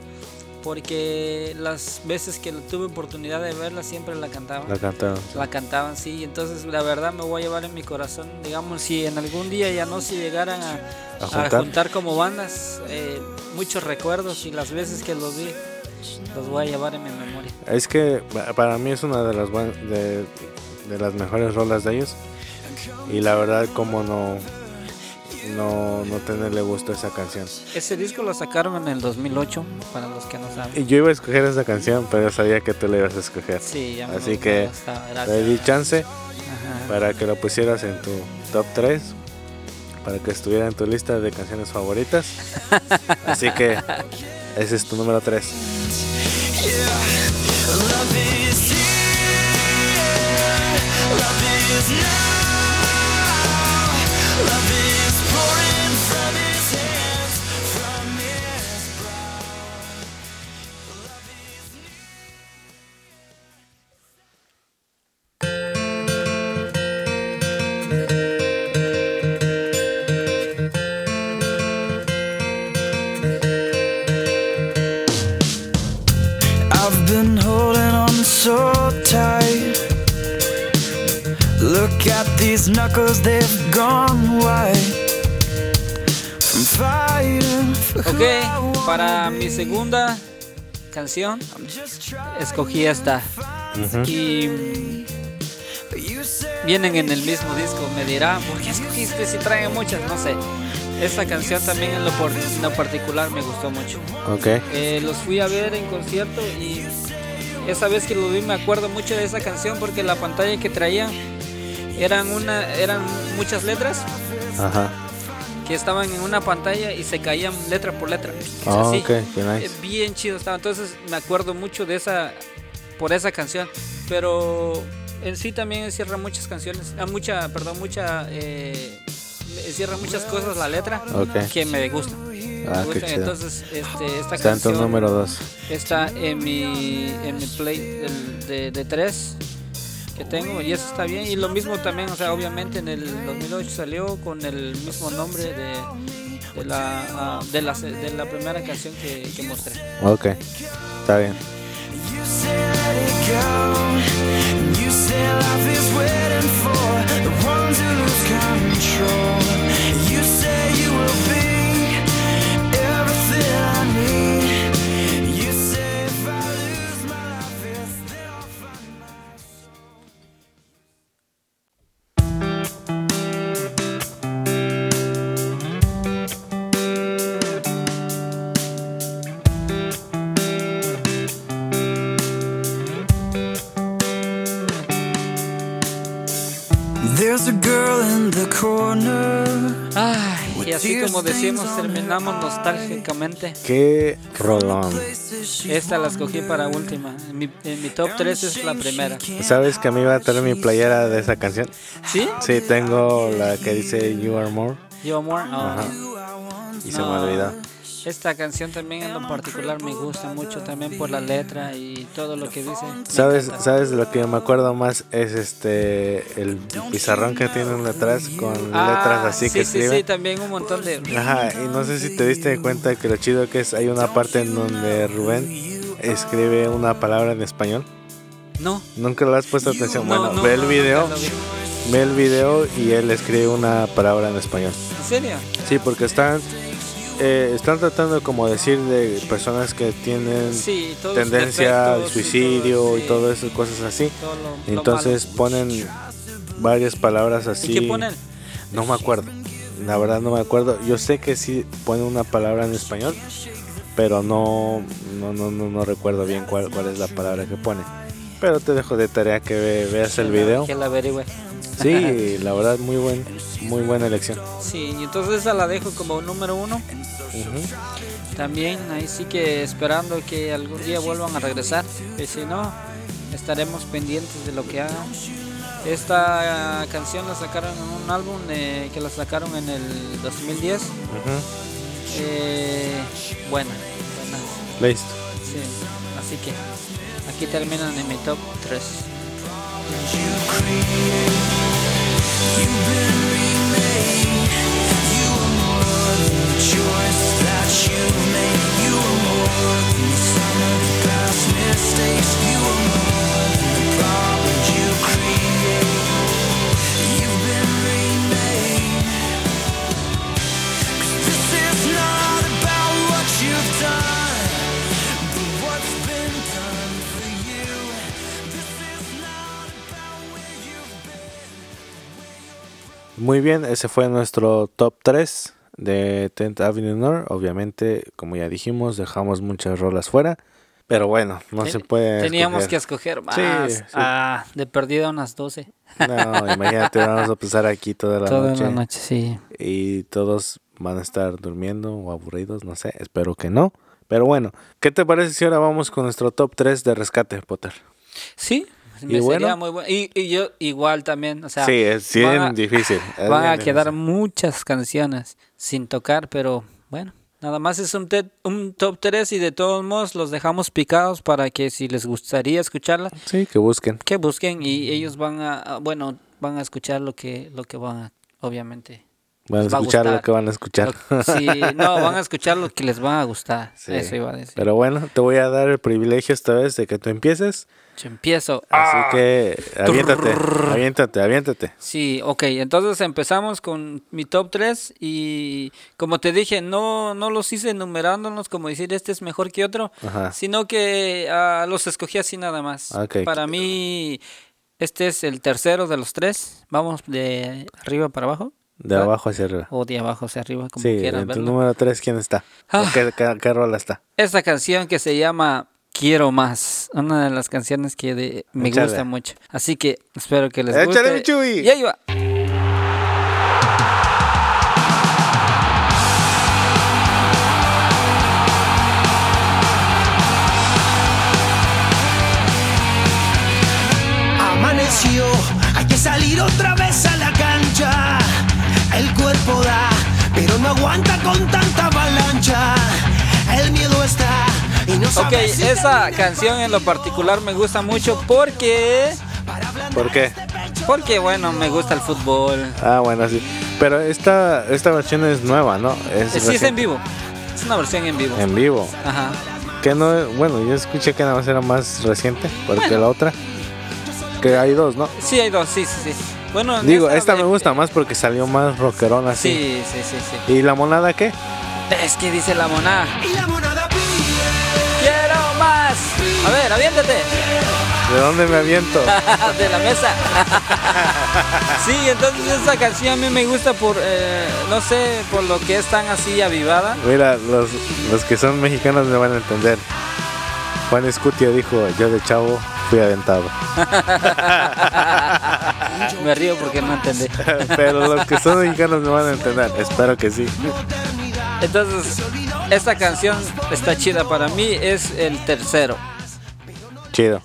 porque las veces que tuve oportunidad de verla siempre la cantaban. La cantaron. La cantaban, sí, entonces la verdad me voy a llevar en mi corazón, digamos, si en algún día ya no se llegaran a, A a juntar. juntar. como bandas, eh, muchos recuerdos y las veces que los vi, los voy a llevar en mi memoria. Es que pa- para mí es una de las de, de las mejores rolas de ellos. Y la verdad como no no no tenerle gusto a esa canción. Ese disco lo sacaron en el 2008, para los que no saben. Y yo iba a escoger esa canción, pero sabía que tú la ibas a escoger. Sí, ya me Así que Te di chance Ajá. para que lo pusieras en tu top 3, para que estuviera en tu lista de canciones favoritas. Así que ese es tu número 3. Love is here. Love is now. Para mi segunda canción escogí esta. Y but you said vienen en el mismo disco. Me dirá, ¿por qué escogiste si traen muchas? No sé. Esta canción también en lo, por- en lo particular me gustó mucho. Ok. Eh, los fui a ver en concierto y esa vez que los vi me acuerdo mucho de esa canción porque la pantalla que traían eran una eran muchas letras Ajá. Que estaban en una pantalla y se caían letra por letra. Ah, Así. ok, qué nice. Eh, bien chido estaba. Entonces me acuerdo mucho de esa por esa canción, pero en sí también encierra muchas canciones, ah, mucha, perdón, mucha eh, encierra muchas cosas la letra que me gustan. Ah, Me chido. Entonces este, esta Está en tu canción número 2. está en mi en mi play de tres que tengo y eso está bien y lo mismo también o sea obviamente en el 2008 salió con el mismo nombre de, de la ah, de la de la primera canción que, que mostré Ok. Está bien. You como decimos, terminamos nostálgicamente. Qué rolón. Esta la escogí para última. En mi, en mi top 3 es la primera. ¿Sabes que a mí va a traer mi playera de esa canción? ¿Sí? Sí, tengo la que dice You Are More Yo Amor. Oh. Ajá. y se me No. olvidó. Esta canción también en lo particular me gusta mucho también por la letra y todo lo que dice. ¿Sabes. ¿Sabes lo que me acuerdo más? Es este el pizarrón que tienen detrás con Ah, letras así sí, que sí, escriben. sí, también un montón de... Ajá, y no sé si te diste cuenta que lo chido que es, hay una parte en donde Rubén escribe una palabra en español. No. Nunca le has puesto atención. no, bueno, no, ve el no, video, vi. ve el video y él escribe una palabra en español. ¿En serio? Sí, porque están eh, están tratando como decir de personas que tienen Sí, tendencia al defectos y suicidio todo, y sí, todas esas cosas así. lo- Entonces ponen varias palabras así. ¿Y qué ponen? No me acuerdo. La verdad no me acuerdo. Yo sé que sí ponen una palabra en español, pero no no no no, no recuerdo bien cuál cuál es la palabra que pone. Pero te dejo de tarea que ve- veas el video. Que la averigüe. Sí, la verdad muy buen muy buena elección. Sí, y entonces esa la dejo como número uno. También ahí sí que esperando que algún día vuelvan a regresar. Y si no, estaremos pendientes de lo que hagan. Esta canción la sacaron en un álbum eh, que la sacaron en el 2010. Ujú. Eh, buena, buena. Listo. Sí, así que aquí terminan en mi top 3. Muy bien, ese fue nuestro top 3 de 10th Avenue North. Obviamente, como ya dijimos, dejamos muchas rolas fuera. Pero bueno, no Ten- se puede. Teníamos que escoger. escoger más. Sí, sí. Ah, de perdida unas 12. No, imagínate, vamos a pasar aquí toda la Toda noche. la noche, sí. Y todos van a estar durmiendo o aburridos, no sé. Espero que no. Pero bueno, ¿qué te parece si ahora vamos con nuestro top 3 de rescate, Potter? Sí, Y me bueno. sería muy bueno. Y, y yo igual también, o sea, sí, es van bien a- difícil. es van bien a quedar difícil. muchas canciones sin tocar, pero bueno, nada más es un, un top 3 y de todos modos los dejamos picados para que si les gustaría escucharla, Sí, que busquen. que busquen y ellos van a, a- bueno, van a escuchar lo que, lo que van a, obviamente. Van a Les va a escuchar lo que van a escuchar. Lo- sí, no, van a escuchar lo que les va a gustar. Sí. Eso iba a decir. Pero bueno, te voy a dar el privilegio esta vez de que tú empieces. Yo empiezo. Así Ah. que aviéntate, aviéntate, aviéntate. Sí, ok, entonces empezamos con mi top 3 y como te dije, no, no los hice enumerándolos como decir este es mejor que otro, Ajá. sino que ah, los escogí así nada más. Ok. Para mí, este es el tercero de los tres. Vamos de arriba para abajo. De ¿Va? abajo hacia arriba. O de abajo hacia arriba, como Sí, quieran en tu verlo. número 3, ¿quién está? ¿O Ah. ¿Qué, qué, qué rola está? Esta canción que se llama Quiero Más, una de las canciones que de- me Échale. gusta mucho. Así que espero que les Échale, guste. mi Chuy. Y ahí va. Amaneció, hay que salir otra vez a. El cuerpo da, pero no aguanta con tanta avalancha. El miedo está y no Ok, si esa canción en lo particular me gusta mucho porque, ¿Por qué? este porque bueno, me gusta el fútbol. Ah, bueno, sí. Pero esta, esta versión es nueva, ¿no? Es Eh, Sí, es en vivo. Es una versión en vivo. En vivo. Ajá. Que no, bueno, yo escuché que nada más era más reciente, porque la otra, que hay dos, ¿no? Sí, hay dos, sí, sí, sí. Bueno, en Digo, esta me gusta más porque salió más rockerón así. Sí, sí, sí, sí. ¿Y la monada qué? Es que dice la mona. Y la monada pide. Quiero más. A ver, aviéntate. ¿De dónde me aviento? de la mesa. sí, entonces esa canción a mí me gusta por, eh, no sé, por lo que es tan así avivada. Mira, los, los que son mexicanos me van a entender. Juan Escutia dijo, yo de chavo fui aventado. me río porque no entendí. Pero los que son mexicanos me van a entender. Espero que sí. Entonces, esta canción está chida para mí, es el tercero. Chido.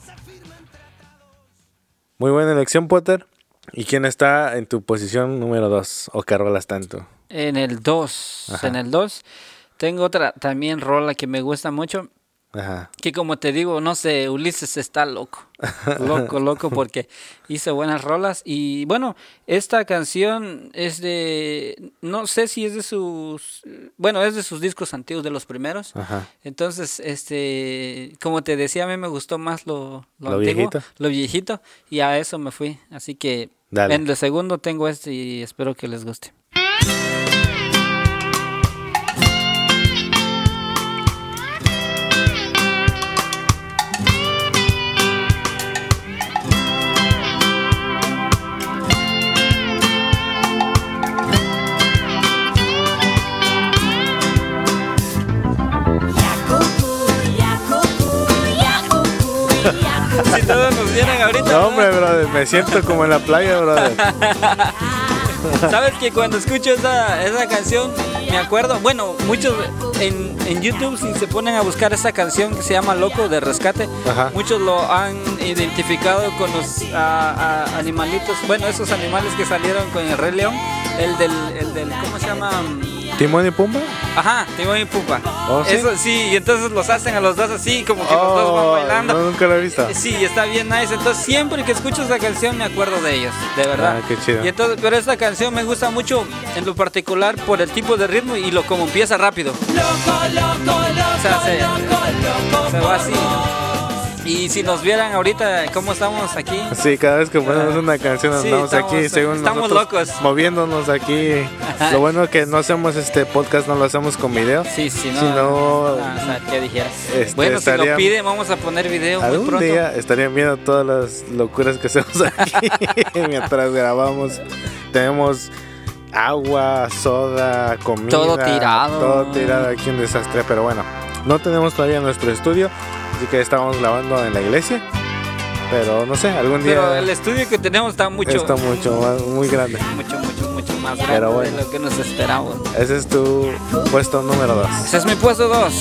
Muy buena elección, Potter. ¿Y quién está en tu posición número 2? ¿O qué rolas tanto? En el 2, Ajá. en el 2, tengo otra también rola que me gusta mucho, Ajá. que como te digo, no sé, Ulises está loco, loco, loco, porque hizo buenas rolas. Y bueno, esta canción es de, no sé si es de sus, bueno, es de sus discos antiguos, de los primeros. Ajá. Entonces, este, como te decía, a mí me gustó más lo, lo, Lo antiguo, viejito. lo viejito, y a eso me fui. Así que Dale. en el segundo tengo este y espero que les guste. Si todos nos vieran ahorita. No, hombre, brother. Me siento como en la playa, brother. Sabes que cuando escucho esa, esa canción, me acuerdo, bueno, muchos en, en YouTube, si se ponen a buscar esa canción que se llama Loco de Rescate, Ajá. muchos lo han identificado con los animalitos, bueno, esos animales que salieron con el Rey León, el del, el del ¿cómo se llama? ¿Timón y Pumba? Ajá, Timón y Pumba. ¿Oh, sí? Eso sí, y entonces los hacen a los dos así, como que los dos van Oh, bailando. no, nunca lo he visto. Sí, está bien nice. Entonces siempre que escucho esa canción me acuerdo de ellos, de verdad. Ah, qué chido. Y entonces, pero esta canción me gusta mucho en lo particular por el tipo de ritmo y lo como empieza rápido. O sea, se, se va así. Y si nos vieran ahorita cómo estamos aquí. Sí, cada vez que ponemos una canción Sí, andamos estamos- aquí, según estamos nosotros, locos. moviéndonos aquí. Lo bueno es que no hacemos este podcast, no lo hacemos con video. Sí, sí, no. Si no, Ah, o sea, ¿qué dijeras? este, bueno, si estaría- lo piden, vamos a poner video muy Algún pronto. día estarían viendo todas las locuras que hacemos aquí mientras grabamos. Tenemos agua, soda, comida. Todo tirado. Todo tirado aquí, un desastre. Pero bueno, no tenemos todavía nuestro estudio, así que estamos grabando en la iglesia. Pero no sé, algún día Pero el estudio que tenemos está mucho, está mucho más, muy grande. mucho, mucho, mucho más grande Pero bueno. de lo que nos esperamos. Ese es tu puesto número 2. Ese es mi puesto 2.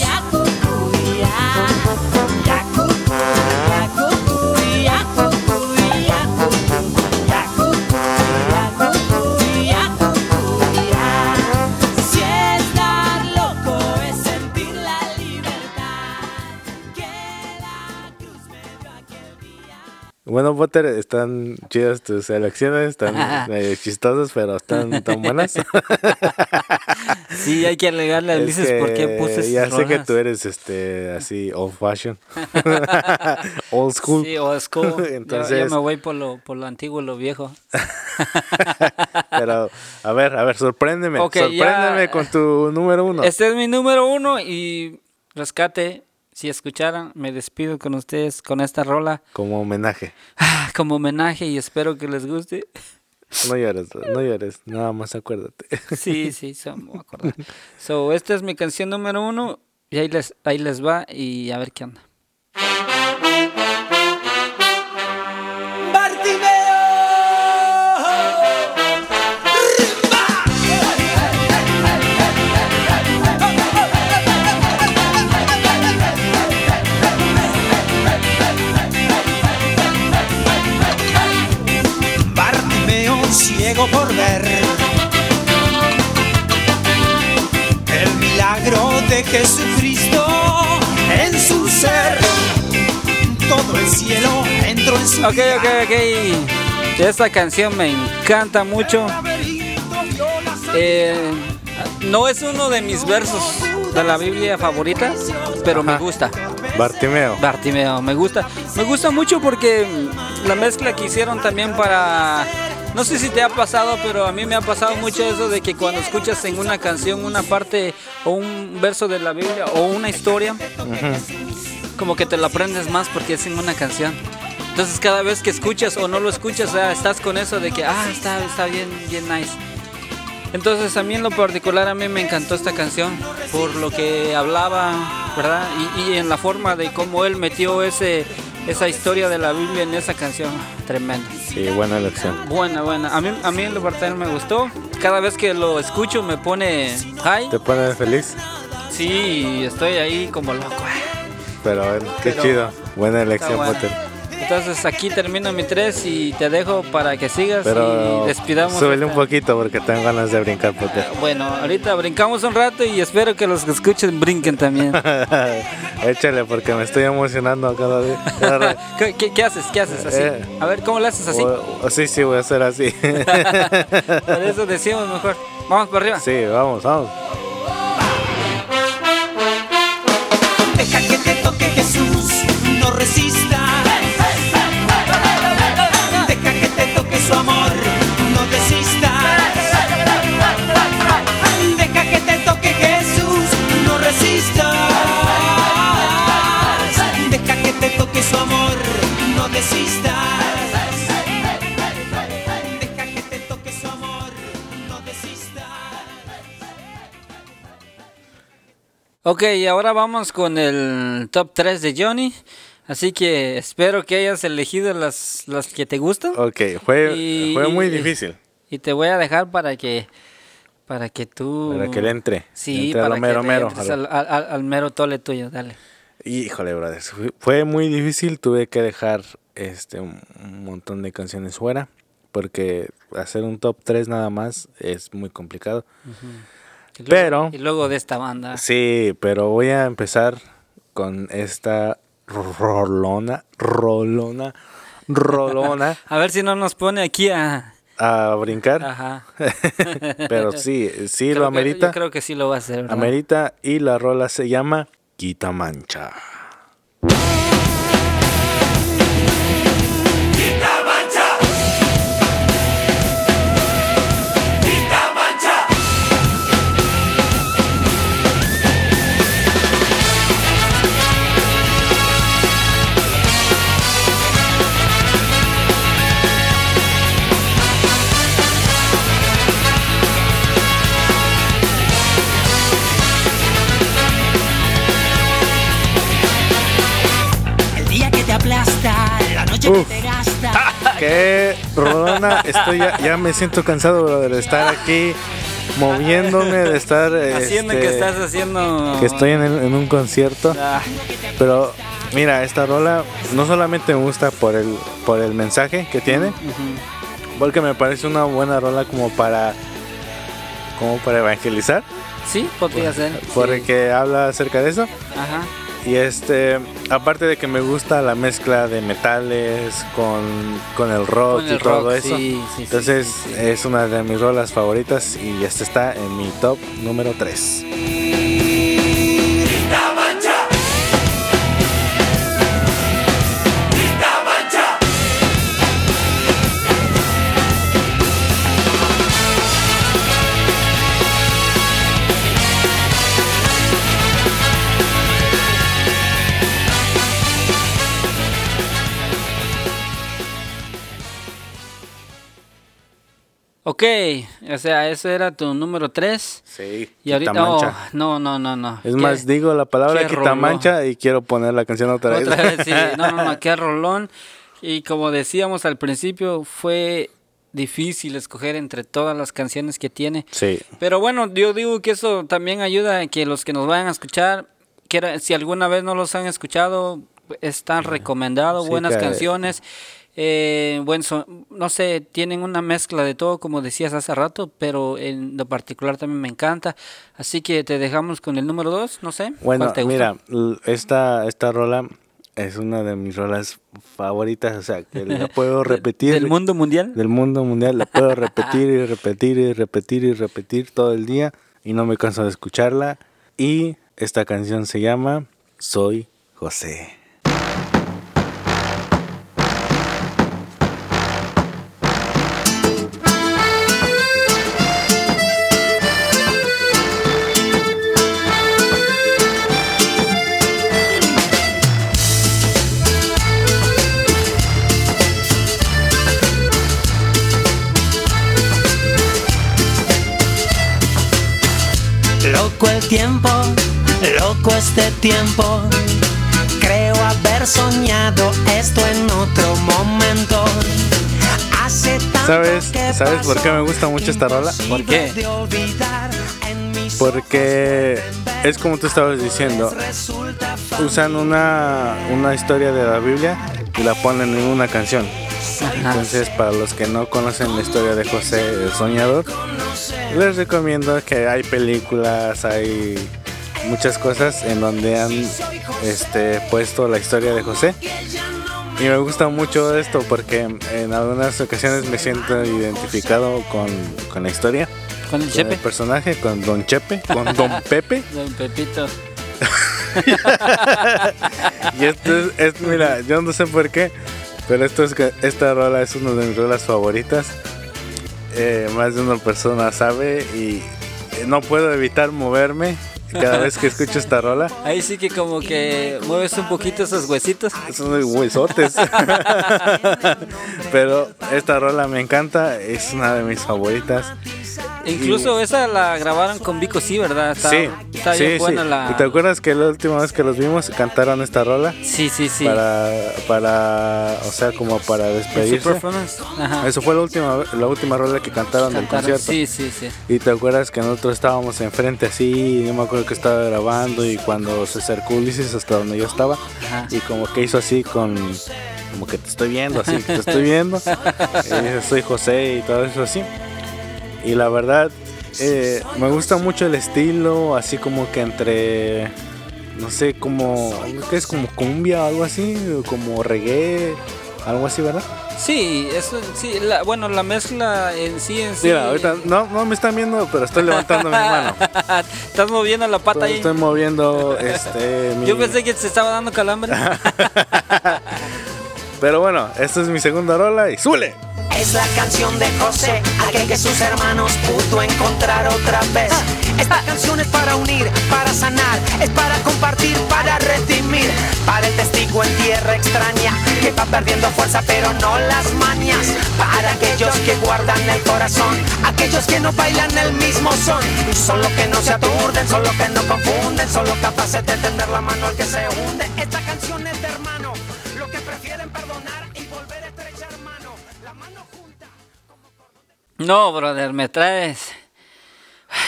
Bueno, Potter, están chidas tus elecciones, están medio chistosas, pero están tan buenas. Sí, hay que alegarle a Es Ulises por qué puse Ya sé que tú eres este así old fashion. old school. Sí, o es cool. Yo- yo, Entonces- me voy por lo, por lo antiguo y lo viejo. Pero a ver, a ver, sorpréndeme. Sorpréndeme ya. con tu número uno. Este es mi número uno y rescate. Si escucharan, me despido con ustedes con esta rola Como homenaje. ah, como homenaje y espero que les guste. No llores, no llores, nada más acuérdate. Sí, sí, so, me voy a acordar. So, esta es mi canción número uno y ahí les, ahí les va y a ver qué onda. Jesucristo en su ser. Todo el cielo entró en su Ok, vida. ok, ok. Esta canción me encanta mucho. Eh, no es uno de mis versos de la Biblia favorita, pero me gusta. Bartimeo. Bartimeo, me gusta. Me gusta mucho porque la mezcla que hicieron también para... No sé si te ha pasado, pero a mí me ha pasado mucho eso de que cuando escuchas en una canción una parte o un verso de la Biblia o una historia, como que te lo aprendes más porque es en una canción. Entonces cada vez que escuchas o no lo escuchas, ya estás con eso de que, ah, está, está bien, bien nice. Entonces a mí en lo particular a mí me encantó esta canción por lo que hablaba, ¿verdad? Y, y en la forma de cómo él metió ese, esa historia de la Biblia en esa canción, tremendo. Sí, buena elección. Buena, buena. A mí, a mí en lo particular me gustó. Cada vez que lo escucho me pone high. ¿Te pone feliz? Sí, estoy ahí como loco. Pero bueno, qué Pero chido. Buena elección. Potter. Entonces aquí termino mi 3 y te dejo para que sigas Pero y despidamos. súbele un poquito porque tengo ganas de brincar, Potter. Bueno, ahorita brincamos un rato y espero que los que escuchen brinquen también. Échale porque me estoy emocionando cada ra- ¿Qué, qué- qué haces? ¿Qué haces así? Eh. A ver, ¿cómo lo haces así? O- o sí, sí, voy a hacer así. Por eso decimos mejor. Vamos para arriba. sí, vamos, vamos. Deja que te toque Jesús, Ok, y ahora vamos con el top 3 de Johnny. Así que espero que hayas elegido las, las que te gustan. Ok, fue, Y- fue muy difícil Y te voy a dejar para que para que tú para que le entre. Sí, entre para mero, que mero. entres al, al- mero tole tuyo, dale. Híjole, brother. fue- muy difícil. Tuve que dejar este un un montón de canciones fuera. Porque hacer un top 3 nada más es muy complicado. Y luego- Pero- y luego de esta banda. Sí, pero voy a empezar con esta rolona, rolona, rolona A ver si no nos pone aquí a a brincar. ajá. Pero sí, sí Creo lo que- amerita. Yo creo que sí lo va a hacer, ¿verdad? Amerita y la rola se llama Quita Mancha. Uf. Qué rolona, estoy ya, ya me siento cansado de estar aquí moviéndome, de estar Haciendo este, que estás haciendo que estoy en, el- en un concierto. Ah, Pero mira, esta rola no solamente me gusta por el por el mensaje que tiene, porque me parece una buena rola como para como para evangelizar, Sí, podría ser. sí. porque habla acerca de eso. Ajá. Y este, aparte de que me gusta la mezcla de metales con, con el rock Con el y todo eso. sí, sí, sí, Entonces sí. es una de mis rolas favoritas y esta está en mi top número 3. Ok, o sea, eso era tu número 3. Sí, Y ahorita, oh, no, no, no, no. Es Qué- más, digo la palabra quitamancha y quiero poner la canción otra vez. Otra vez, sí. No, no, no, qué rolón. Y como decíamos al principio, fue difícil escoger entre todas las canciones que tiene. Sí, Pero bueno, yo digo que eso también ayuda a que los que nos vayan a escuchar, quiera- si alguna vez no los han escuchado, están recomendados, Sí, buenas que- canciones. Eh, buen son- no sé, tienen una mezcla de todo, como decías hace rato, pero en lo particular también me encanta. Así que te dejamos con el número 2, no sé. Bueno, ¿cuál te gusta? mira, esta, esta rola es una de mis rolas favoritas, o sea, que la puedo repetir. ¿Del mundo mundial? Del mundo mundial, la puedo repetir y repetir y repetir y repetir todo el día y no me canso de escucharla. Y esta canción se llama Soy José. Tiempo, loco este tiempo. Creo haber soñado esto en otro momento. Hace tanto ¿Sabes- sabes por qué me gusta mucho esta rola? ¿Por qué? Porque es como tú estabas diciendo, usan una, una historia de la Biblia y la ponen en una canción. Entonces, para los que no conocen la historia de José el Soñador, les recomiendo que hay películas, hay muchas cosas en donde han este, puesto la historia de José. Y me gusta mucho esto porque en algunas ocasiones me siento identificado con, con la historia, Con el chepe. el personaje, con Don Chepe, con Don Pepe. Don Pepito. Y esto es, es- mira, yo no sé por qué, pero esto es esta rola es una de mis rolas favoritas. Eh, más de una persona sabe y eh, no puedo evitar moverme cada vez que escucho esta rola. Ahí sí que como que mueves un poquito esos huesitos. Son de huesotes. pero esta rola me encanta, es una de mis favoritas. Incluso esa la grabaron con Vico, sí, ¿verdad? Está, sí, está sí, bien buena sí. la... ¿Y te acuerdas que la última vez que los vimos cantaron esta rola? Sí, sí, sí. Para, para, o sea, como para despedirse. Ajá. Eso fue la última, la última rola que cantaron del concierto. Sí, sí, sí. Y te acuerdas que nosotros estábamos enfrente así, yo me acuerdo que estaba grabando y cuando se acercó Ulises hasta donde yo estaba Ajá. y como que hizo así con, como que te estoy viendo, así, te estoy viendo, y dice, soy José y todo eso así. Y la verdad, eh, me gusta mucho el estilo, así como que entre, no sé, como, ¿qué es? Como cumbia o algo así, como reggae, algo así, ¿verdad? Sí, eso, sí, la, bueno, la mezcla en sí, en sí. Mira, ahorita no, no me están viendo, pero estoy levantando mi mano. Estás moviendo la pata Estoy, ahí. estoy moviendo este mi- Yo pensé que se estaba dando calambre. Pero bueno, esta es mi segunda rola y ¡Súbele! Es la canción de José, aquel que sus hermanos pudo encontrar otra vez. Esta canción es para unir, para sanar, es para compartir, para redimir. Para el testigo en tierra extraña, que va perdiendo fuerza pero no las mañas. Para aquellos que guardan el corazón, aquellos que no bailan el mismo son. Solo que no se aturden, solo que no confunden, solo capaces de tender la mano al que se hunde. Esta No, brother, me traes.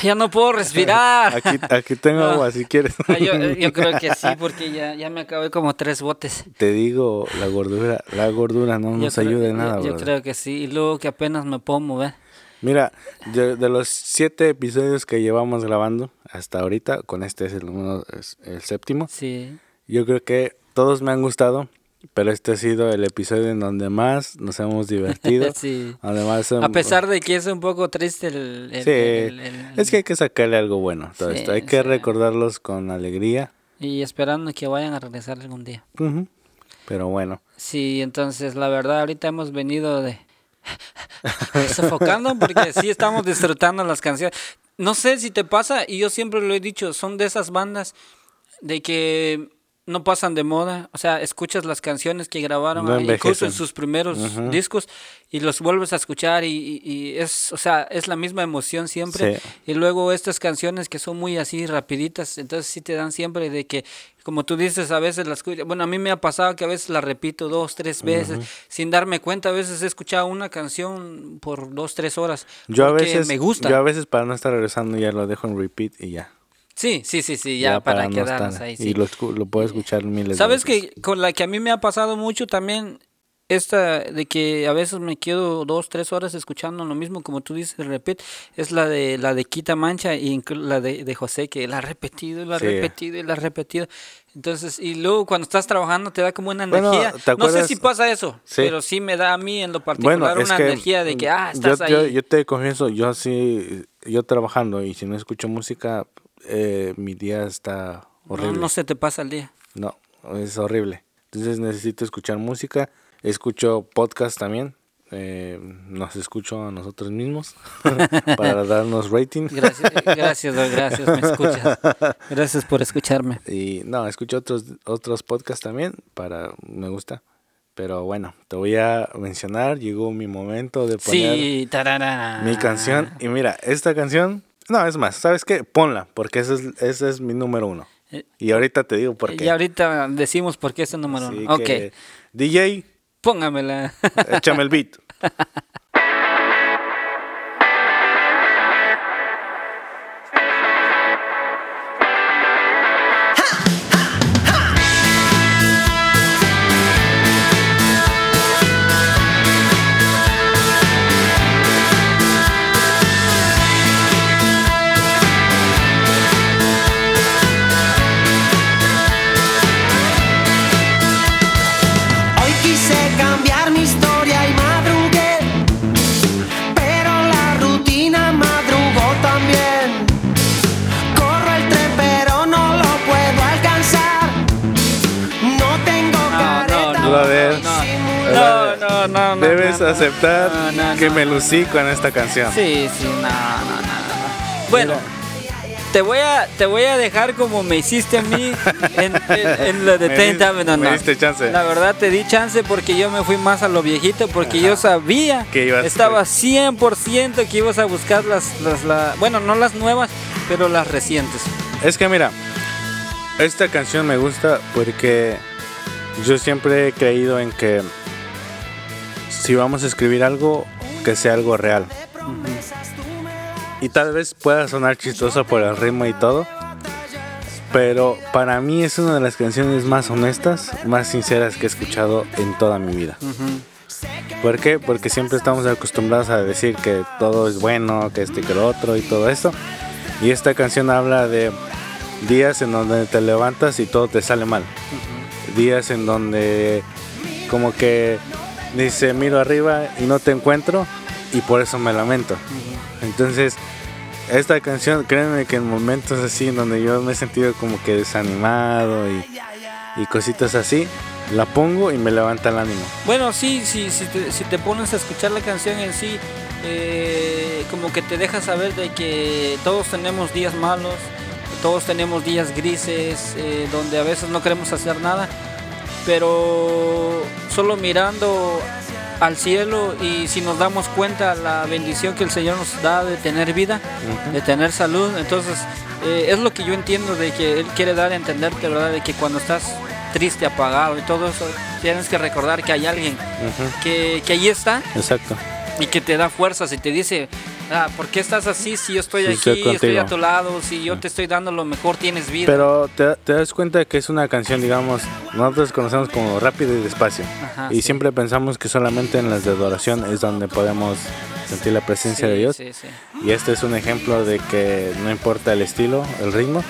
Ya no puedo respirar. Aquí, aquí tengo agua si quieres. Ah, yo, yo creo que sí, porque ya, ya me acabé como tres botes. Te digo, la gordura, la gordura no Yo nos creo- ayuda en yo- nada, Yo, brother. creo que sí. Y luego que apenas me puedo mover. Mira, de, de los siete episodios que llevamos grabando hasta ahorita, con este es el, es el séptimo, Sí. yo creo que todos me han gustado, pero este ha sido el episodio en donde más nos hemos divertido. Sí. Además, A pesar de que es un poco triste el... el- Sí, el- el- es que hay que sacarle algo bueno todo Sí, esto. Hay que sí. recordarlos con alegría. Y esperando que vayan a regresar algún día. Ujú. Pero bueno, Sí, entonces la verdad ahorita hemos venido de sofocando porque sí estamos disfrutando las canciones. No sé si te pasa y yo siempre lo he dicho, son de esas bandas de que no pasan de moda, o sea, escuchas las canciones que grabaron No incluso en sus primeros discos y los vuelves a escuchar y, y- y es, o sea, es la misma emoción siempre. Sí. Y luego estas canciones que son muy así rapiditas, entonces sí te dan siempre de que, como tú dices, a veces las escuchas, bueno, a mí me ha pasado que a veces la repito dos, tres veces, sin darme cuenta, a veces he escuchado una canción por dos, tres horas. yo a veces, me gusta. yo a veces para no estar regresando ya lo dejo en repeat y ya. Sí, sí, sí, sí, ya, para, no quedarnos estar- ahí. Y sí. lo, escu- lo puedo escuchar miles de ¿Sabes veces. que con la que a mí me ha pasado mucho también esta de que a veces me quedo dos, tres horas escuchando lo mismo como tú dices, repite, es la de la de Quita Mancha y inclu- la de, de José que la ha repetido, y la ha Sí. repetido y la ha repetido. Entonces, y luego cuando estás trabajando te da como una Bueno, energía. ¿te No sé si pasa eso, Sí. pero sí me da a mí en lo particular Bueno, una energía de que, ah, yo, estás yo- ahí. yo te confieso, yo sí, yo trabajando y si no escucho música, eh, mi día está no, horrible. no se te pasa el día. No, es horrible. Entonces necesito escuchar música. Escucho podcast también. Eh, nos escucho a nosotros mismos para darnos rating. Gracias, gracias, doy, gracias, me escuchas. Gracias por escucharme. Y no, escucho otros otros podcasts también para me gusta. Pero bueno, te voy a mencionar, llegó mi momento de poner Sí, mi canción. Y mira, esta canción, no, es más, ¿sabes qué? Ponla, porque ese es, ese es mi número uno. Eh, Y ahorita te digo por qué. Y ahorita decimos por qué es el número Así uno. Ok, que, DJ, póngamela. échame el beat. no, no, no, no, Debes no, no. aceptar No, no, que no. me lucí con esta canción. Sí, sí, no, no, no, no. Bueno, te voy a te voy a dejar como me hiciste a mí en, en- en lo de Me 30 di- no, me no. diste chance. La verdad te di chance porque yo me fui más a lo viejito porque yo sabía Que ibas- estaba 100% que ibas a buscar las, las la- bueno, no las nuevas, pero las recientes. Es que mira, esta canción me gusta porque yo siempre he creído en que si vamos a escribir algo, que sea algo real. Y tal vez pueda sonar chistoso por el ritmo y todo, pero para mí es una de las canciones más honestas, más sinceras que he escuchado en toda mi vida. ¿Por qué? Porque siempre estamos acostumbrados a decir que todo es bueno, que este que lo otro y todo esto. Y esta canción habla de días en donde te levantas y todo te sale mal. Días en donde como que dice miro arriba y no te encuentro y por eso me lamento. Entonces, esta canción, créanme que en momentos así donde yo me he sentido como que desanimado y, y cositas así, la pongo y me levanta el ánimo. Bueno, sí, sí, si te, si te pones a escuchar la canción en sí, eh, como que te deja saber de que todos tenemos días malos, todos tenemos días grises, eh, donde a veces no queremos hacer nada, pero solo mirando al cielo y si nos damos cuenta la bendición que el Señor nos da de tener vida, de tener salud, entonces eh, es lo que yo entiendo de que Él quiere dar a entenderte, ¿verdad? De que cuando estás triste, apagado y todo eso, tienes que recordar que hay alguien que, que ahí está Exacto. y que te da fuerzas y te dice, ah, ¿por qué estás así si yo estoy estoy aquí, estoy a tu lado, si yo te estoy dando lo mejor, tienes vida? Pero te, te das cuenta que es una canción, digamos, nosotros conocemos como rápido y despacio. Ajá, y sí. siempre pensamos que solamente en las de adoración es donde podemos sentir la presencia Sí, de Dios. sí. Y este es un ejemplo de que no importa el estilo, el ritmo,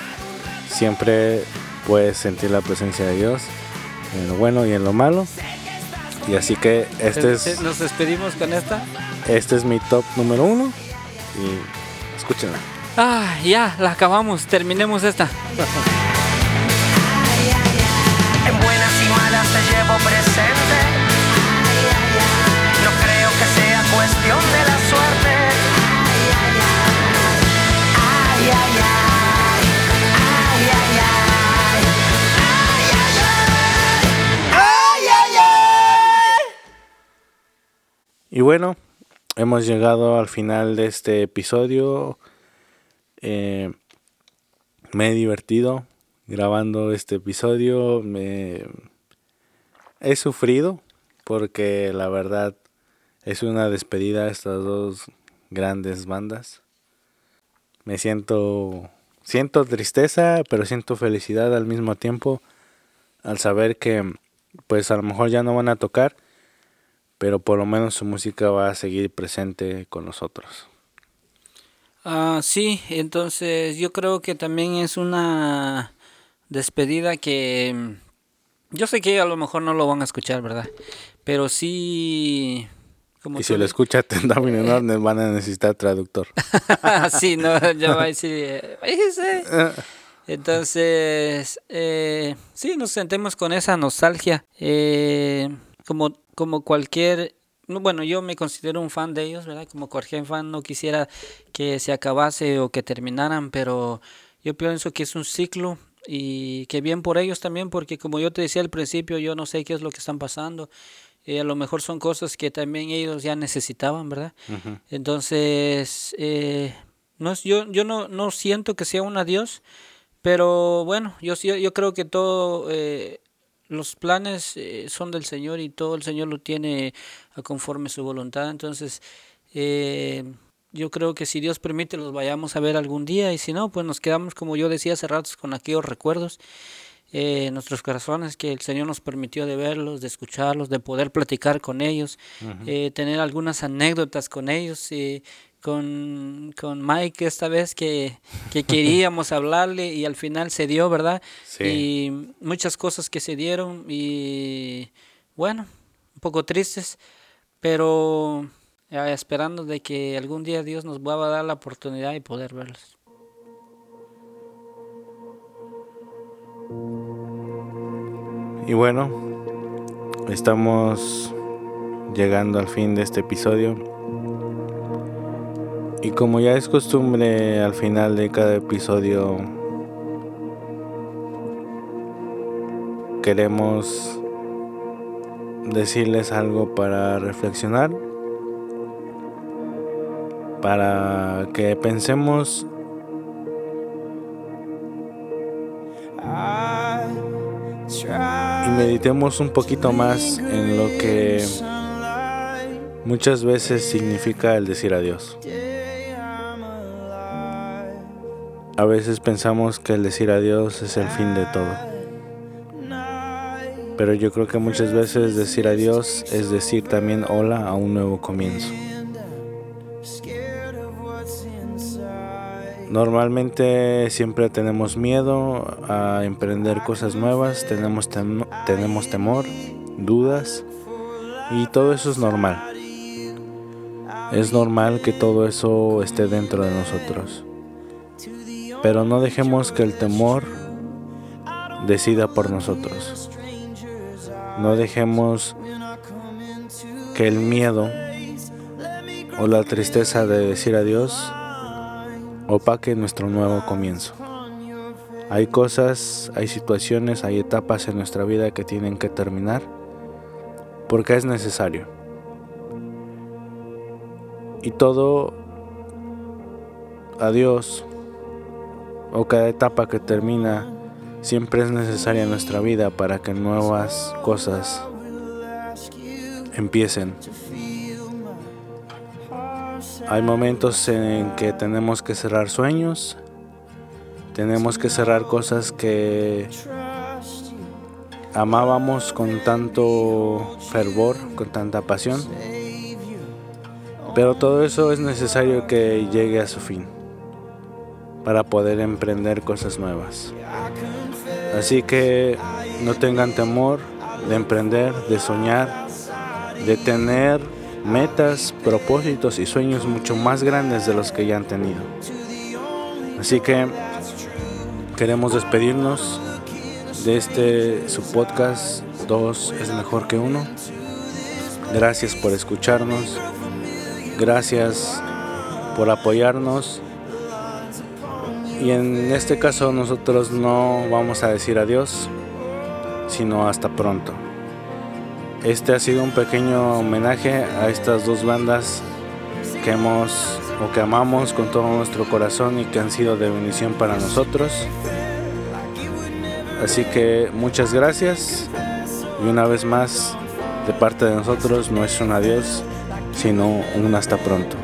siempre puedes sentir la presencia de Dios en lo bueno y en lo malo. Y así que este es, Nos despedimos con esta. este es mi top número uno. Y escúchenla. Ah, ya, la acabamos, terminemos esta. En buenas y malas te llevo presente. No creo que sea cuestión de la suerte. Ay, ay, ay. Ay, ay, ay. Ay, ay, ay. Y bueno, hemos llegado al final de este episodio. Eh, me he divertido grabando este episodio. Me he sufrido porque la verdad es una despedida a estas dos grandes bandas. Me siento siento tristeza, pero siento felicidad al mismo tiempo al saber que pues a lo mejor ya no van a tocar pero por lo menos su música va a seguir presente con nosotros. Ah, sí, entonces yo creo que también es una despedida que mm, yo sé que a lo mejor no lo van a escuchar, ¿verdad? Pero sí como Y si lo escucha Tendamine Enorme, van a necesitar traductor. sí, no, ya va a decir. Entonces, eh, sí, nos sentemos con esa nostalgia, eh, como, como cualquier, no, bueno, yo me considero un fan de ellos, ¿verdad? Como cualquier fan no quisiera que se acabase o que terminaran, pero yo pienso que es un ciclo y que bien por ellos también, porque como yo te decía al principio, yo no sé qué es lo que están pasando. eh, a lo mejor son cosas que también ellos ya necesitaban, ¿verdad? Entonces, eh, no es, yo, yo no, no siento que sea un adiós, pero bueno, yo, sí- yo creo que todo eh, los planes eh, son del Señor y todo el Señor lo tiene a conforme su voluntad. Entonces, eh, yo creo que si Dios permite los vayamos a ver algún día y si no, pues nos quedamos, como yo decía hace ratos, con aquellos recuerdos eh, en nuestros corazones que el Señor nos permitió de verlos, de escucharlos, de poder platicar con ellos, eh, tener algunas anécdotas con ellos. Con, con Mike esta vez que, que queríamos hablarle y al final se dio, ¿verdad? Sí. Y muchas cosas que se dieron y bueno, un poco tristes, pero eh, esperando de que algún día Dios nos vuelva a dar la oportunidad y poder verlos. Y bueno, estamos llegando al fin de este episodio. Y como ya es costumbre al final de cada episodio, queremos decirles algo para reflexionar, para que pensemos y meditemos un poquito más en lo que muchas veces significa el decir adiós. A veces pensamos que el decir adiós es el fin de todo. Pero yo creo que muchas veces decir adiós es decir también hola a un nuevo comienzo. Normalmente siempre tenemos miedo a emprender cosas nuevas, tenemos, tenemos temor, dudas y todo eso es normal. Es normal que todo eso esté dentro de nosotros. Pero no dejemos que el temor decida por nosotros. No dejemos que el miedo o la tristeza de decir adiós opaque nuestro nuevo comienzo. Hay cosas, hay situaciones, hay etapas en nuestra vida que tienen que terminar porque es necesario. Y todo adiós o cada etapa que termina siempre es necesaria en nuestra vida para que nuevas cosas empiecen. Hay momentos en que tenemos que cerrar sueños, tenemos que cerrar cosas que amábamos con tanto fervor, con tanta pasión. Pero todo eso es necesario que llegue a su fin para poder emprender cosas nuevas. Así que no tengan temor de emprender, de soñar, de tener metas, propósitos y sueños mucho más grandes de los que ya han tenido. Así que queremos despedirnos de este su podcast Dos es mejor que uno. Gracias por escucharnos. Gracias por apoyarnos. Y en este caso nosotros no vamos a decir adiós, sino hasta pronto. Este ha sido un pequeño homenaje a estas dos bandas que hemos o que amamos con todo nuestro corazón y que han sido de bendición para nosotros. Así que muchas gracias y una vez más de parte de nosotros no es un adiós, sino un hasta pronto.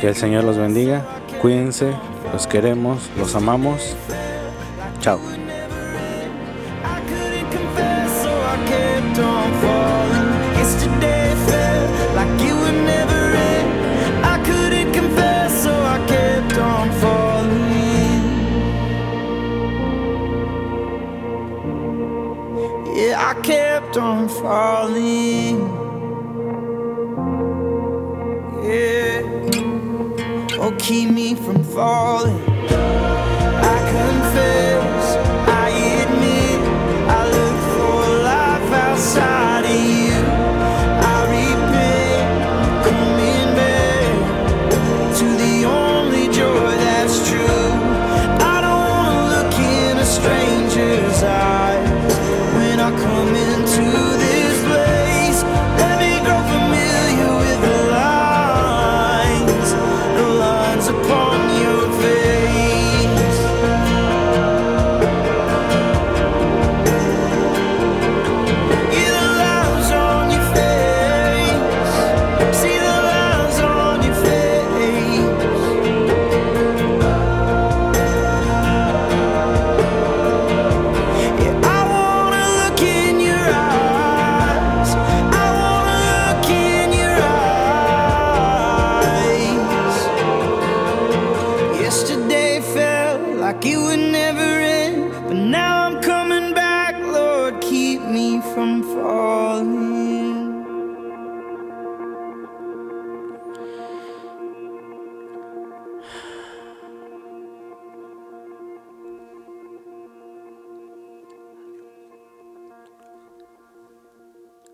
Que el Señor los bendiga, cuídense, los queremos, los amamos. Chao. I kept on falling. Keep me from falling. I confess,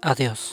Adiós.